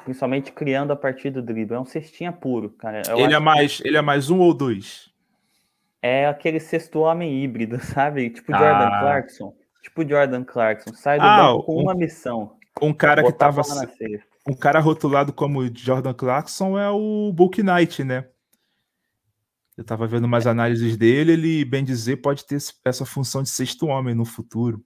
principalmente criando a partir do drible. É um cestinha puro, cara. Eu ele, é mais, que... ele é mais um ou dois? É aquele sexto homem híbrido, [LAUGHS] sabe? Tipo Jordan ah. Clarkson. Tipo Jordan Clarkson. Sai do ah, banco com um, uma missão. Um cara que tava. Um cara rotulado como Jordan Clarkson é o Book Knight, né? Eu tava vendo umas análises dele, ele, bem dizer, pode ter essa função de sexto homem no futuro.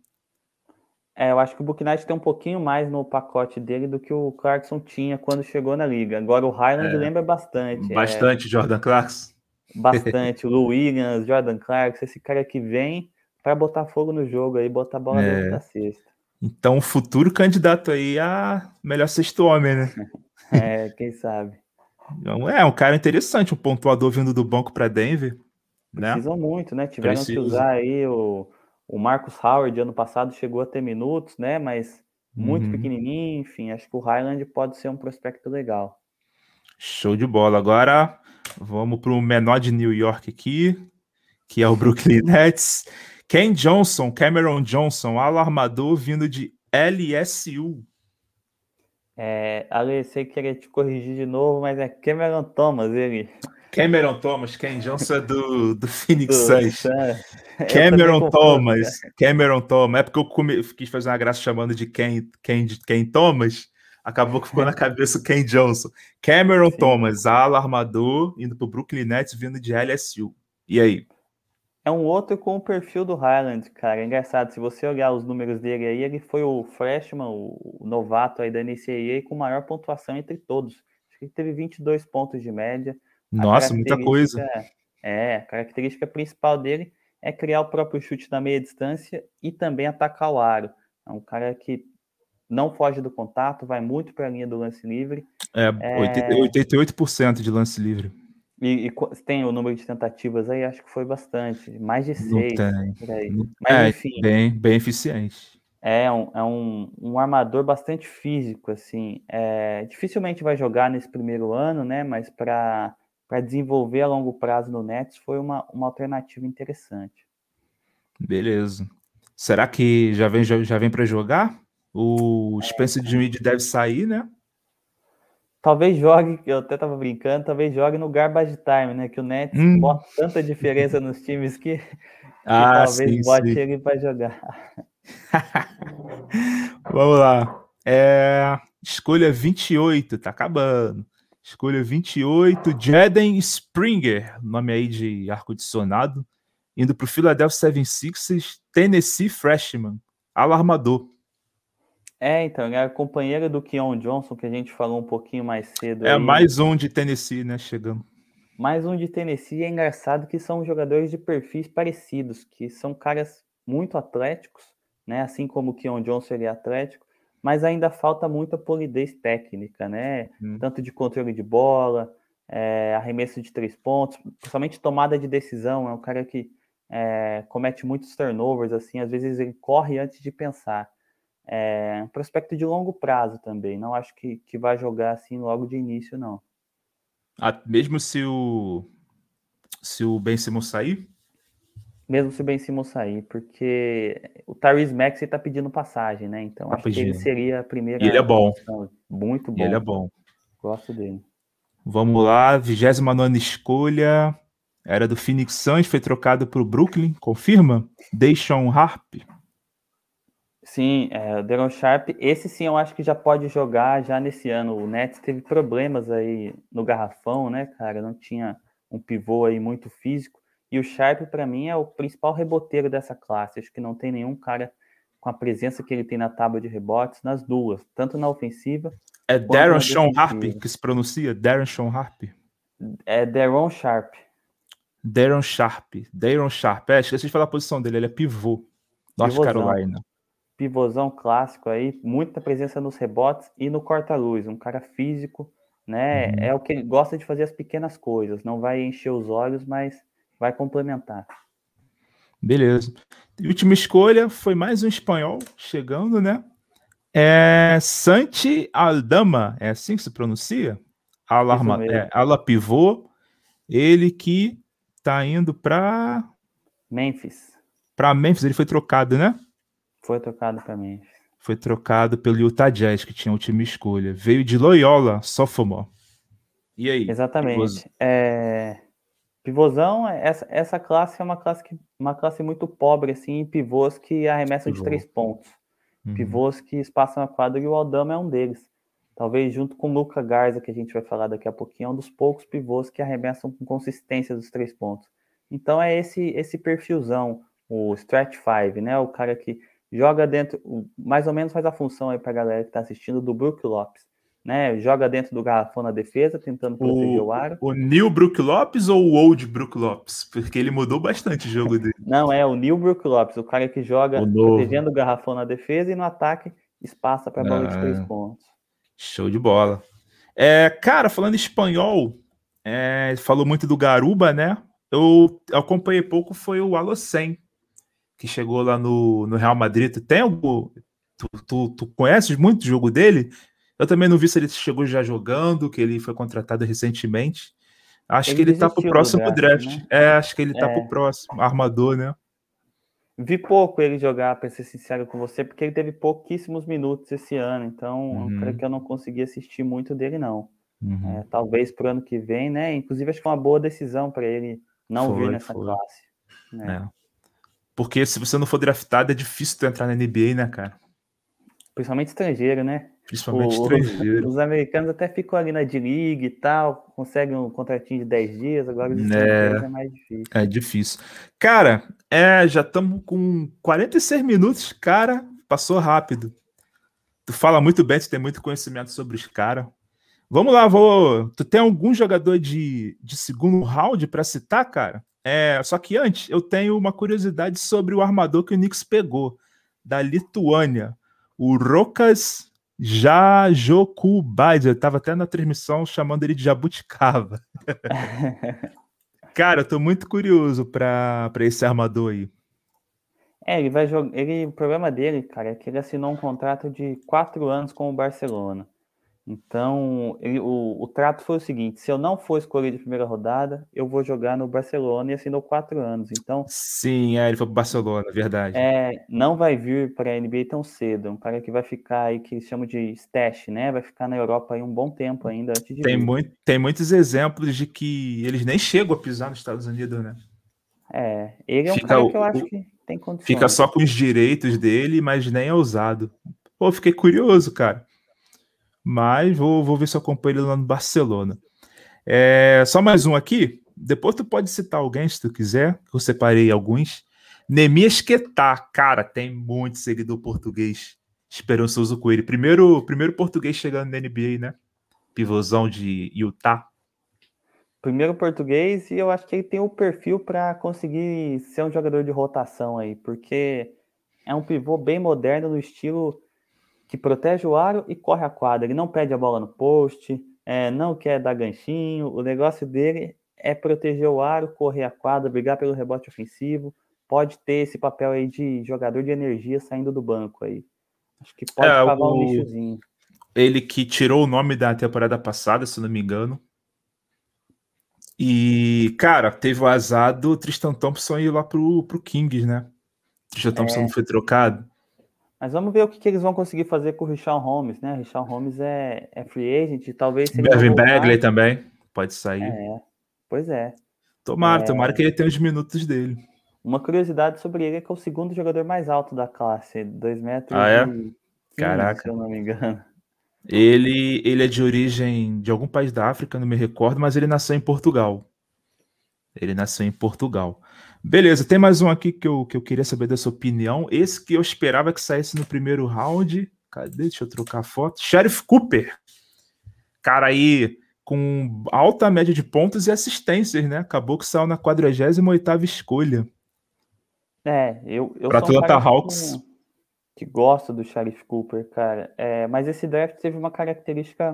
É, eu acho que o Book Knight tem um pouquinho mais no pacote dele do que o Clarkson tinha quando chegou na liga. Agora o Highland é, lembra bastante. Bastante é, Jordan Clarkson. Bastante. o Lou Williams, Jordan Clarkson, esse cara que vem para botar fogo no jogo aí, botar a bola é. dentro da cesta. Então, o futuro candidato aí a melhor sexto homem, né? [LAUGHS] é, quem sabe. Então, é, um cara interessante, um pontuador vindo do banco para Denver. Né? Precisam muito, né? Tiveram Precisa. que usar aí o, o Marcus Howard ano passado chegou a ter minutos, né? Mas muito uhum. pequenininho, enfim, acho que o Highland pode ser um prospecto legal. Show de bola. Agora vamos para o menor de New York aqui, que é o Brooklyn Nets. Ken Johnson, Cameron Johnson, alarmador vindo de LSU. É, Ale, sei que queria te corrigir de novo, mas é Cameron Thomas, ele. Cameron Thomas, Ken Johnson é do, do Phoenix Suns. Cameron Thomas, Cameron Thomas. É porque eu come, quis fazer uma graça chamando de Ken, Ken, Ken Thomas, acabou que ficou na cabeça o Ken Johnson. Cameron Sim. Thomas, ala armador, indo para o Brooklyn Nets, vindo de LSU. E aí? É um outro com o perfil do Highland, cara. É engraçado, se você olhar os números dele aí, ele foi o freshman, o novato aí da NCAA com maior pontuação entre todos. Acho que ele teve 22 pontos de média. Nossa, muita coisa. É, a característica principal dele é criar o próprio chute na meia distância e também atacar o aro. É um cara que não foge do contato, vai muito para a linha do lance livre. É, é... 88% de lance livre. E, e, tem o número de tentativas aí, acho que foi bastante, mais de seis. Por aí. Mas é, enfim. Bem, bem eficiente. É, um, é um, um armador bastante físico, assim. É, dificilmente vai jogar nesse primeiro ano, né? Mas para desenvolver a longo prazo no Nets foi uma, uma alternativa interessante. Beleza. Será que já vem, já, já vem para jogar? O Spencer é, Smith deve sair, né? Talvez jogue, eu até tava brincando, talvez jogue no garbage time, né? Que o Nets hum. bota tanta diferença nos times que, [LAUGHS] que ah, talvez sim, bote sim. ele para jogar. [LAUGHS] Vamos lá. É, escolha 28, tá acabando. Escolha 28, Jaden Springer, nome aí de ar-condicionado, indo para o Philadelphia 76ers, Tennessee Freshman, alarmador. É, então, ele é companheiro do Keon Johnson, que a gente falou um pouquinho mais cedo. É aí. mais um de Tennessee, né? Chegando. Mais um de Tennessee. É engraçado que são jogadores de perfis parecidos, que são caras muito atléticos, né? Assim como o Keon Johnson ele é atlético, mas ainda falta muita polidez técnica, né? Hum. Tanto de controle de bola, é, arremesso de três pontos, principalmente tomada de decisão. É um cara que é, comete muitos turnovers, assim, às vezes ele corre antes de pensar. É um prospecto de longo prazo também. Não acho que, que vai jogar assim logo de início, não. Ah, mesmo se o se o Ben Simmons sair? Mesmo se o Ben Simmons sair, porque o Tyrese Maxey está pedindo passagem, né? Então tá acho pedindo. que ele seria a primeira. E ele é bom. Muito bom. E ele é bom. Gosto dele. Vamos lá, 29 escolha. Era do Phoenix Suns, foi trocado para o Brooklyn. Confirma? Deixam Harp. Sim, é, o Deron Sharp, esse sim eu acho que já pode jogar já nesse ano. O Nets teve problemas aí no garrafão, né, cara? Não tinha um pivô aí muito físico. E o Sharp, para mim, é o principal reboteiro dessa classe. Acho que não tem nenhum cara com a presença que ele tem na tábua de rebotes nas duas, tanto na ofensiva. É Darren Sean Harp que se pronuncia? Darren Sean Harp? É Deron Sharp. Darren Sharp. Darren Sharp. É, esqueci de falar a posição dele, ele é pivô. North Carolina pivôzão clássico aí, muita presença nos rebotes e no corta-luz, um cara físico, né? Uhum. É o que ele gosta de fazer as pequenas coisas, não vai encher os olhos, mas vai complementar. Beleza. E última escolha foi mais um espanhol chegando, né? É Santi Aldama, é assim que se pronuncia? Alarma, é, ala pivô, ele que tá indo para Memphis. Para Memphis, ele foi trocado, né? Foi trocado para Memphis. foi trocado pelo Utah Jazz, que tinha a última escolha. Veio de Loyola, sophomore. E aí? Exatamente. É... Pivôzão, essa, essa classe é uma classe, que, uma classe muito pobre, assim, em pivôs que arremessam Pivô. de três pontos. Uhum. Pivôs que espaçam a quadra e o Aldama é um deles. Talvez junto com o Luca Garza, que a gente vai falar daqui a pouquinho, é um dos poucos pivôs que arremessam com consistência dos três pontos. Então é esse esse perfilzão, o stretch five, né? O cara que joga dentro, mais ou menos faz a função aí para a galera que está assistindo do Brook Lopes né? Joga dentro do garrafão na defesa, tentando proteger o, o aro. O Neil Brook Lopes ou o Old Brook Lopes? Porque ele mudou bastante o jogo dele. Não, é o Neil Brook Lopes, o cara que joga protegendo o garrafão na defesa e no ataque espaça para bola ah, de três pontos. Show de bola. É, cara, falando espanhol, é, falou muito do Garuba, né? Eu, eu acompanhei pouco, foi o Alocen, que chegou lá no, no Real Madrid. Tem algum. Tu, tu, tu conheces muito o jogo dele? Eu também não vi se ele chegou já jogando, que ele foi contratado recentemente. Acho ele que ele tá pro próximo draft. draft. Né? É, acho que ele tá é. pro próximo. Armador, né? Vi pouco ele jogar, para ser sincero com você, porque ele teve pouquíssimos minutos esse ano, então uhum. eu creio que eu não consegui assistir muito dele, não. Uhum. É, talvez pro ano que vem, né? Inclusive, acho que é uma boa decisão para ele não foi, vir nessa foi. classe. Né? É. Porque se você não for draftado, é difícil tu entrar na NBA, né, cara? Principalmente estrangeiro, né? Principalmente o, estrangeiro. Os, americanos até ficam ali na D-League e tal, conseguem um contratinho de 10 dias, agora os é, é mais difícil. É difícil. Cara, é, já estamos com 46 minutos, cara, passou rápido. Tu fala muito bem, tu tem muito conhecimento sobre os caras. Vamos lá, vou. Tu tem algum jogador de, de segundo round para citar, cara? É, só que antes, eu tenho uma curiosidade sobre o armador que o Knicks pegou, da Lituânia, o Rokas já Jokubaiza, eu tava até na transmissão chamando ele de Jabuticaba. [LAUGHS] Cara, eu tô muito curioso para esse armador aí. É, ele vai jogar. Ele, o problema dele, cara, é que ele assinou um contrato de quatro anos com o Barcelona. Então, ele, o, o trato foi o seguinte: se eu não for escolhido de primeira rodada, eu vou jogar no Barcelona e assinou quatro anos. Então. Sim, é, ele foi para Barcelona, verdade. É, não vai vir para a NBA tão cedo. Um cara que vai ficar aí, que eles chamam de stash, né? Vai ficar na Europa aí um bom tempo ainda antes de. Tem, muito, tem muitos exemplos de que eles nem chegam a pisar nos Estados Unidos, né? É, ele é um fica cara que eu acho que tem condições. Fica só com os direitos dele, mas nem é usado. Pô, fiquei curioso, cara mas vou, vou ver se eu acompanho ele lá no Barcelona. É, só mais um aqui. Depois tu pode citar alguém se tu quiser. Eu separei alguns. Nemias Quetá, cara, tem muito seguidor português esperançoso com ele. Primeiro, primeiro português chegando na NBA, né? Pivôzão de Utah. Primeiro português, e eu acho que ele tem o perfil para conseguir ser um jogador de rotação aí, porque é um pivô bem moderno no estilo que protege o aro e corre a quadra. Ele não pede a bola no post, é, não quer dar ganchinho. O negócio dele é proteger o aro, correr a quadra, brigar pelo rebote ofensivo. Pode ter esse papel aí de jogador de energia saindo do banco aí. Acho que pode é, cavar o... um lixozinho. Ele que tirou o nome da temporada passada, se não me engano. E, cara, teve o azar do Tristan Thompson ir lá pro, pro Kings, né? Tristan Thompson é. não foi trocado. Mas vamos ver o que, que, eles vão conseguir fazer com o Richard Holmes, né? Richard Holmes é, é free agent, talvez. Bevan Bagley também pode sair. É, pois é. Tomara, é... tomara que ele tenha os minutos dele. Uma curiosidade sobre ele é que é o segundo jogador mais alto da classe, 2 metros ah, é? 15, Caraca. se eu não me engano. Ele, ele é de origem de algum país da África, não me recordo, mas ele nasceu em Portugal. Ele nasceu em Portugal. Beleza, tem mais um aqui que eu, que eu queria saber da sua opinião. Esse que eu esperava que saísse no primeiro round. Cadê? Deixa eu trocar a foto. Sheriff Cooper. Cara aí com alta média de pontos e assistências, né? Acabou que saiu na 48 escolha. É, eu, eu pra sou um Hawks. Que, que gosta do Sheriff Cooper, cara. É, mas esse draft teve uma característica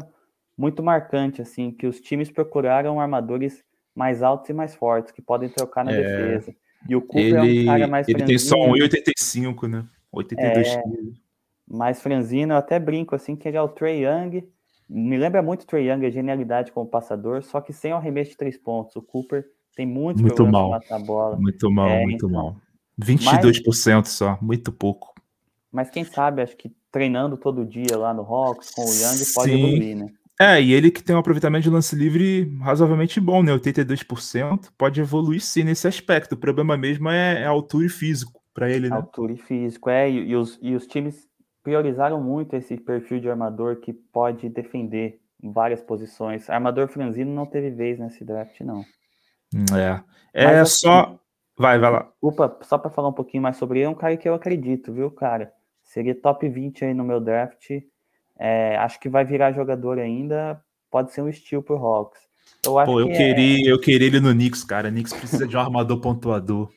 muito marcante, assim, que os times procuraram armadores mais altos e mais fortes, que podem trocar na é, defesa. E o Cooper ele, é um cara mais Ele franzino, tem só 1,85, né? 82 é, Mais franzino, eu até brinco assim que ele é o Trey Young. Me lembra muito o Trey Young, a genialidade como passador, só que sem o arremesso de três pontos. O Cooper tem muito, muito mal. matar a bola. Muito mal, é, muito então, mal. 22% mais, só, muito pouco. Mas quem sabe, acho que treinando todo dia lá no Hawks com o Young pode Sim. evoluir, né? É, e ele que tem um aproveitamento de lance livre razoavelmente bom, né? 82%, pode evoluir sim nesse aspecto. O problema mesmo é, é altura e físico para ele, né? Altura e físico, é. E, e, os, e os times priorizaram muito esse perfil de armador que pode defender várias posições. Armador franzino não teve vez nesse draft, não. É. É Mas, só. Assim, vai, vai lá. Desculpa, só para falar um pouquinho mais sobre ele, é um cara que eu acredito, viu, cara? Seria top 20 aí no meu draft é, acho que vai virar jogador ainda. Pode ser um estilo pro Hawks. Eu Pô, eu que queria, é... eu queria ele no Knicks, cara. Knicks precisa de um armador pontuador.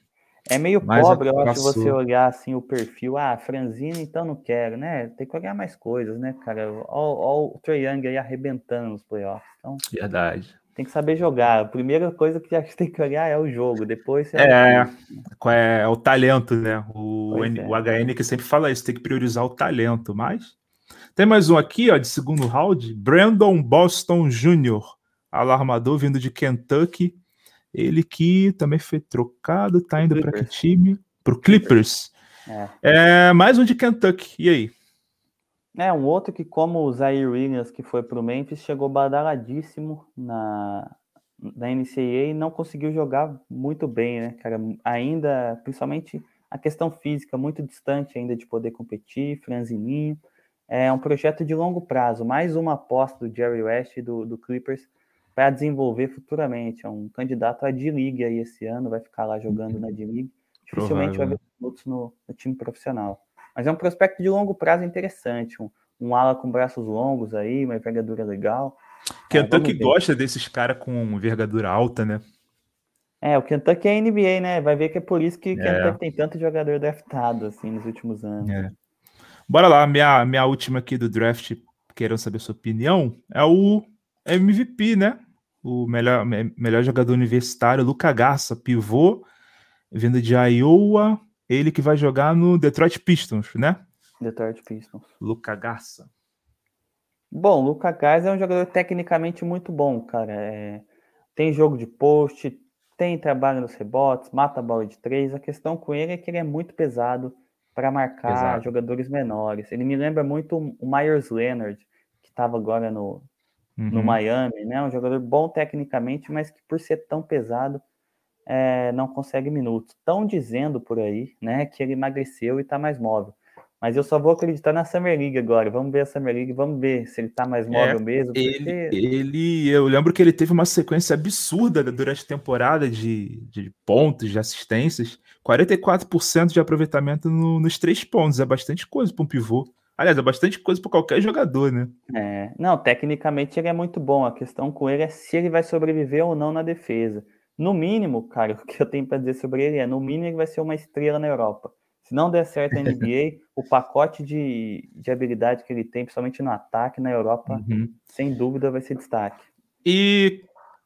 É meio Mas pobre, eu acho, você olhar assim o perfil. Ah, franzino, então não quero, né? Tem que olhar mais coisas, né, cara? Olha o Trae Young aí arrebentando nos playoffs. Então, Verdade. Tem que saber jogar. A primeira coisa que [LAUGHS] a gente tem que olhar é o jogo. Depois é, é, é, é o talento, né? O, N, é. o HN que sempre fala isso, tem que priorizar o talento. Mas tem mais um aqui, ó, de segundo round, Brandon Boston Jr., alarmador vindo de Kentucky. Ele que também foi trocado, tá indo para que time? Pro Clippers. É. é. mais um de Kentucky. E aí? É, um outro que, como o Zaire Williams, que foi pro Memphis, chegou badaladíssimo na, na NCAA e não conseguiu jogar muito bem, né, cara? Ainda, principalmente a questão física, muito distante ainda de poder competir, franzininho é um projeto de longo prazo, mais uma aposta do Jerry West e do, do Clippers para desenvolver futuramente. É um candidato a D-League aí esse ano, vai ficar lá jogando na D-League. Dificilmente Provável. vai ver minutos no, no, time profissional. Mas é um prospecto de longo prazo interessante, um, um ala com braços longos aí, uma envergadura legal. Kentucky é, gosta desses caras com envergadura alta, né? É, o Kentucky é NBA, né? Vai ver que é por isso que é. Kentucky tem tanto jogador draftado assim nos últimos anos. É. Bora lá, minha, minha última aqui do draft, querendo saber sua opinião, é o MVP, né? O melhor, melhor jogador universitário, Luca Garça, pivô, vindo de Iowa, ele que vai jogar no Detroit Pistons, né? Detroit Pistons. Luca Garça. Bom, Luca Garça é um jogador tecnicamente muito bom, cara. É... Tem jogo de post, tem trabalho nos rebotes, mata a bola de três. A questão com ele é que ele é muito pesado para marcar Exato. jogadores menores. Ele me lembra muito o Myers Leonard, que estava agora no, uhum. no Miami, né? Um jogador bom tecnicamente, mas que por ser tão pesado é, não consegue minutos. Estão dizendo por aí, né, que ele emagreceu e está mais móvel. Mas eu só vou acreditar na Summer League agora. Vamos ver a Summer League, vamos ver se ele tá mais é, móvel é, mesmo. Porque... Ele, ele, eu lembro que ele teve uma sequência absurda durante a temporada de, de pontos, de assistências. 44% de aproveitamento no, nos três pontos. É bastante coisa para um pivô. Aliás, é bastante coisa para qualquer jogador, né? É, não, tecnicamente ele é muito bom. A questão com ele é se ele vai sobreviver ou não na defesa. No mínimo, cara, [LAUGHS] o que eu tenho para dizer sobre ele é: no mínimo, ele vai ser uma estrela na Europa. Se não der certo a NBA, o pacote de, de habilidade que ele tem, principalmente no ataque na Europa, uhum. sem dúvida vai ser destaque. E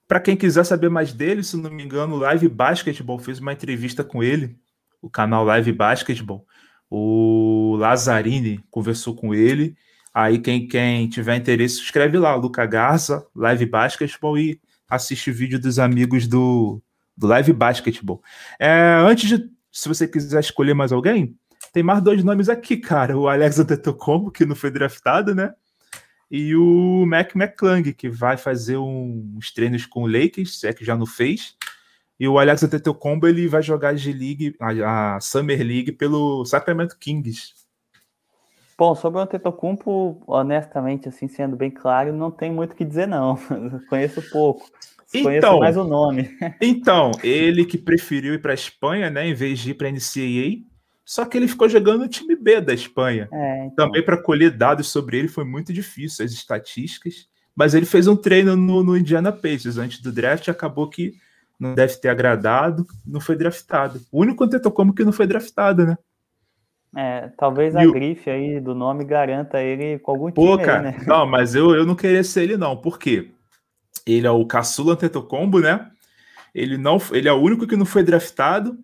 para quem quiser saber mais dele, se não me engano, o Live Basketball fez uma entrevista com ele, o canal Live Basketball. O Lazzarini conversou com ele. Aí quem, quem tiver interesse, escreve lá, Luca Garza, Live Basketball e assiste o vídeo dos amigos do, do Live Basketball. É, antes de se você quiser escolher mais alguém, tem mais dois nomes aqui, cara. O Alex Antetokounmpo, que não foi draftado, né? E o Mac McClung, que vai fazer uns treinos com o Lakers, se é que já não fez. E o Alex Antetokounmpo, ele vai jogar a G-League, a, a Summer League pelo Sacramento Kings. Bom, sobre o Antetokounmpo, honestamente, assim, sendo bem claro, não tem muito o que dizer, não. [LAUGHS] Conheço pouco. Então, mais o nome. [LAUGHS] Então, ele que preferiu ir para a Espanha, né, em vez de ir para a NCAA, só que ele ficou jogando no time B da Espanha. É, então. Também para colher dados sobre ele foi muito difícil, as estatísticas. Mas ele fez um treino no, no Indiana Pacers antes do draft, acabou que não deve ter agradado, não foi draftado. O único como que não foi draftado, né? É, talvez a grife aí do nome garanta ele com algum Pô, time cara, aí, né? Não, mas eu, eu não queria ser ele não, por quê? Ele é o caçula Antetokounmpo, né? Ele não, ele é o único que não foi draftado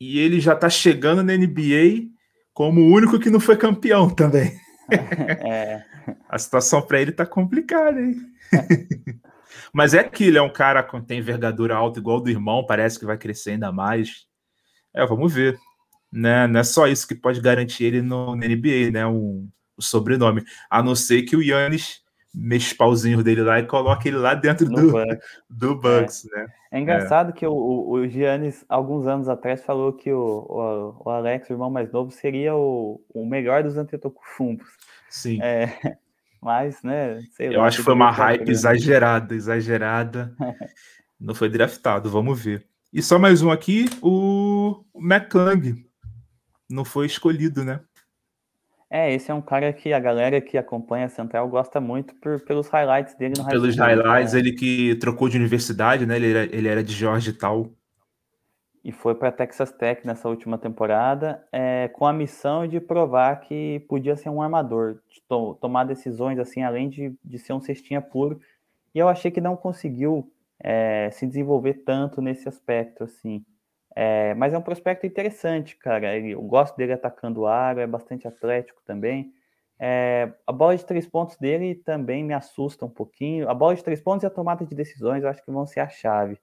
e ele já tá chegando na NBA como o único que não foi campeão também. [LAUGHS] É. A situação para ele tá complicada, hein? [LAUGHS] Mas é que ele é um cara que tem envergadura alta igual do irmão, parece que vai crescer ainda mais. É, vamos ver. né? Não é só isso que pode garantir ele no, no NBA, né? O, o, sobrenome. A não ser que o Yannis mexe os pauzinhos dele lá e coloque ele lá dentro do, Bucks. [LAUGHS] do Bucks, é. né? É engraçado é. que o, o Giannis, alguns anos atrás, falou que o, o, o Alex, o irmão mais novo, seria o, o melhor dos Antetokounmpos. Sim. É, [LAUGHS] mas, né, Eu lá, acho que foi uma hype exagerada, exagerada. [LAUGHS] Não foi draftado, vamos ver. E só mais um aqui, o McClung. Não foi escolhido, né? É, esse é um cara que a galera que acompanha a Central gosta muito por, pelos highlights dele no Pelos highlights, né? ele que trocou de universidade, né? Ele era, ele era de Georgetown. E foi para Texas Tech nessa última temporada, é, com a missão de provar que podia ser um armador, de to tomar decisões assim, além de, de ser um cestinha puro. E eu achei que não conseguiu é, se desenvolver tanto nesse aspecto, assim. É, mas é um prospecto interessante, cara. Eu gosto dele atacando o aro, é bastante atlético também. É, a bola de três pontos dele também me assusta um pouquinho. A bola de três pontos e a tomada de decisões eu acho que vão ser a chave.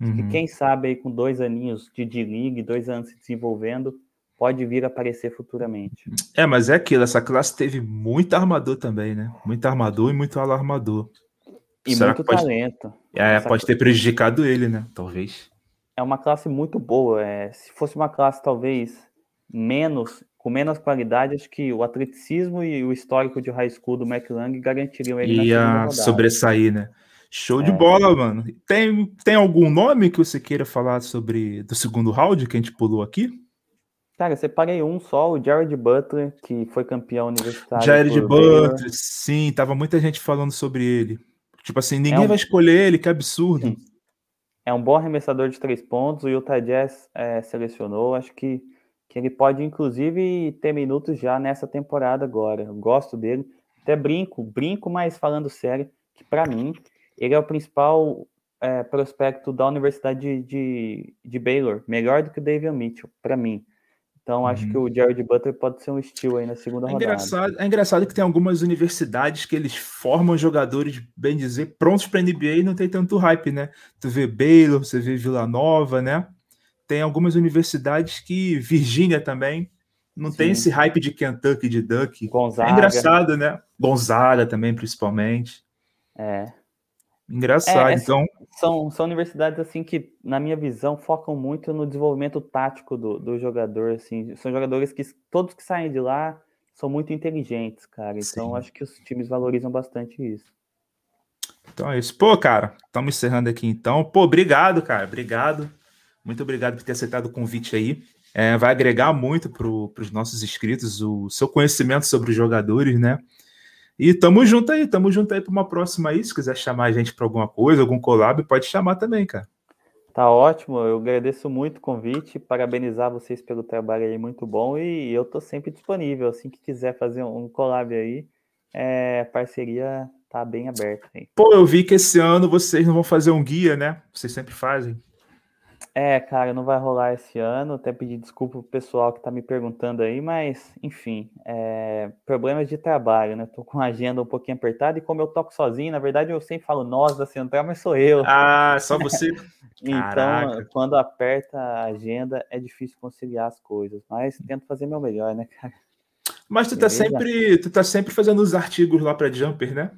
Uhum. Que quem sabe aí com dois aninhos de D-League, dois anos se desenvolvendo, pode vir a aparecer futuramente. É, mas é aquilo, essa classe teve muito armador também, né? Muito armador e muito alarmador. E Será muito talento. É, pode ter prejudicado ele, né? Talvez é uma classe muito boa. É, se fosse uma classe talvez menos, com menos qualidade, acho que o atleticismo e o histórico de high school do McLang garantiriam ele Ia sobressair, né? Show é. de bola, mano. Tem, tem algum nome que você queira falar sobre do segundo round que a gente pulou aqui? Cara, separei um só, o Jared Butler, que foi campeão universitário. Jared Butler, sim, tava muita gente falando sobre ele. Tipo assim, ninguém é um... vai escolher ele, que absurdo. Sim é um bom arremessador de três pontos. O Utah Jazz é, selecionou. Acho que, que ele pode, inclusive, ter minutos já nessa temporada agora. Eu gosto dele. Até brinco, brinco, mas falando sério, que para mim, ele é o principal é, prospecto da Universidade de, de, de, Baylor. Melhor do que o David Mitchell, para mim. Então, acho uhum. que o Jared Butler pode ser um estilo aí na segunda é rodada. Engraçado, é engraçado que tem algumas universidades que eles formam jogadores, bem dizer, prontos para NBA e não tem tanto hype, né? Tu vê Baylor, você vê Vila Nova, né? Tem algumas universidades que, Virgínia também, não Sim. tem esse hype de Kentucky, de Duck. Gonzaga. É engraçado, né? Gonzaga também, principalmente. É. Engraçado, é, é, então. São, são universidades assim que, na minha visão, focam muito no desenvolvimento tático do, do jogador. Assim. São jogadores que todos que saem de lá são muito inteligentes, cara. Então Sim. acho que os times valorizam bastante isso. Então é isso. Pô, cara, estamos encerrando aqui então. Pô, obrigado, cara. Obrigado. Muito obrigado por ter aceitado o convite aí. É, vai agregar muito para os nossos inscritos o seu conhecimento sobre os jogadores, né? E tamo junto aí, tamo junto aí para uma próxima aí. Se quiser chamar a gente para alguma coisa, algum collab, pode chamar também, cara. Tá ótimo, eu agradeço muito o convite, parabenizar vocês pelo trabalho aí muito bom e eu tô sempre disponível, assim que quiser fazer um collab aí, é, parceria tá bem aberta aí. Pô, eu vi que esse ano vocês não vão fazer um guia, né? Vocês sempre fazem. É, cara, não vai rolar esse ano. Até pedir desculpa pro pessoal que tá me perguntando aí, mas, enfim, é... problemas de trabalho, né? Tô com a agenda um pouquinho apertada e como eu toco sozinho, na verdade eu sempre falo nós da Central, mas sou eu. Ah, só você? [LAUGHS] então, quando aperta a agenda, é difícil conciliar as coisas, mas tento fazer meu melhor, né, cara? Mas tu tá sempre, tu tá sempre fazendo os artigos lá para Jumper, né?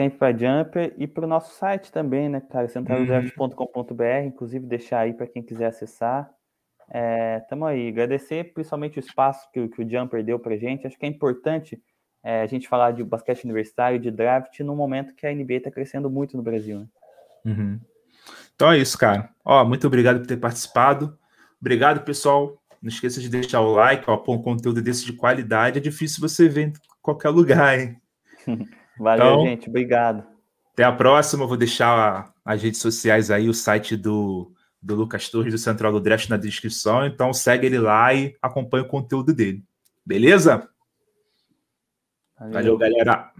Sempre para Jumper e para o nosso site também, né, cara? centraldraft.com.br, inclusive deixar aí para quem quiser acessar. É, tamo aí, agradecer principalmente o espaço que, que o Jumper deu para gente. Acho que é importante é, a gente falar de basquete universitário, de draft, no momento que a NBA está crescendo muito no Brasil. Né? Uhum. Então é isso, cara. Ó, muito obrigado por ter participado. Obrigado, pessoal. Não esqueça de deixar o like, ó, um conteúdo desse de qualidade. É difícil você ver em qualquer lugar, hein? [LAUGHS] Valeu, então, gente. Obrigado. Até a próxima. vou deixar as redes sociais aí, o site do, do Lucas Torres, do Central do Draft, na descrição. Então segue ele lá e acompanha o conteúdo dele. Beleza? Valeu, Valeu galera.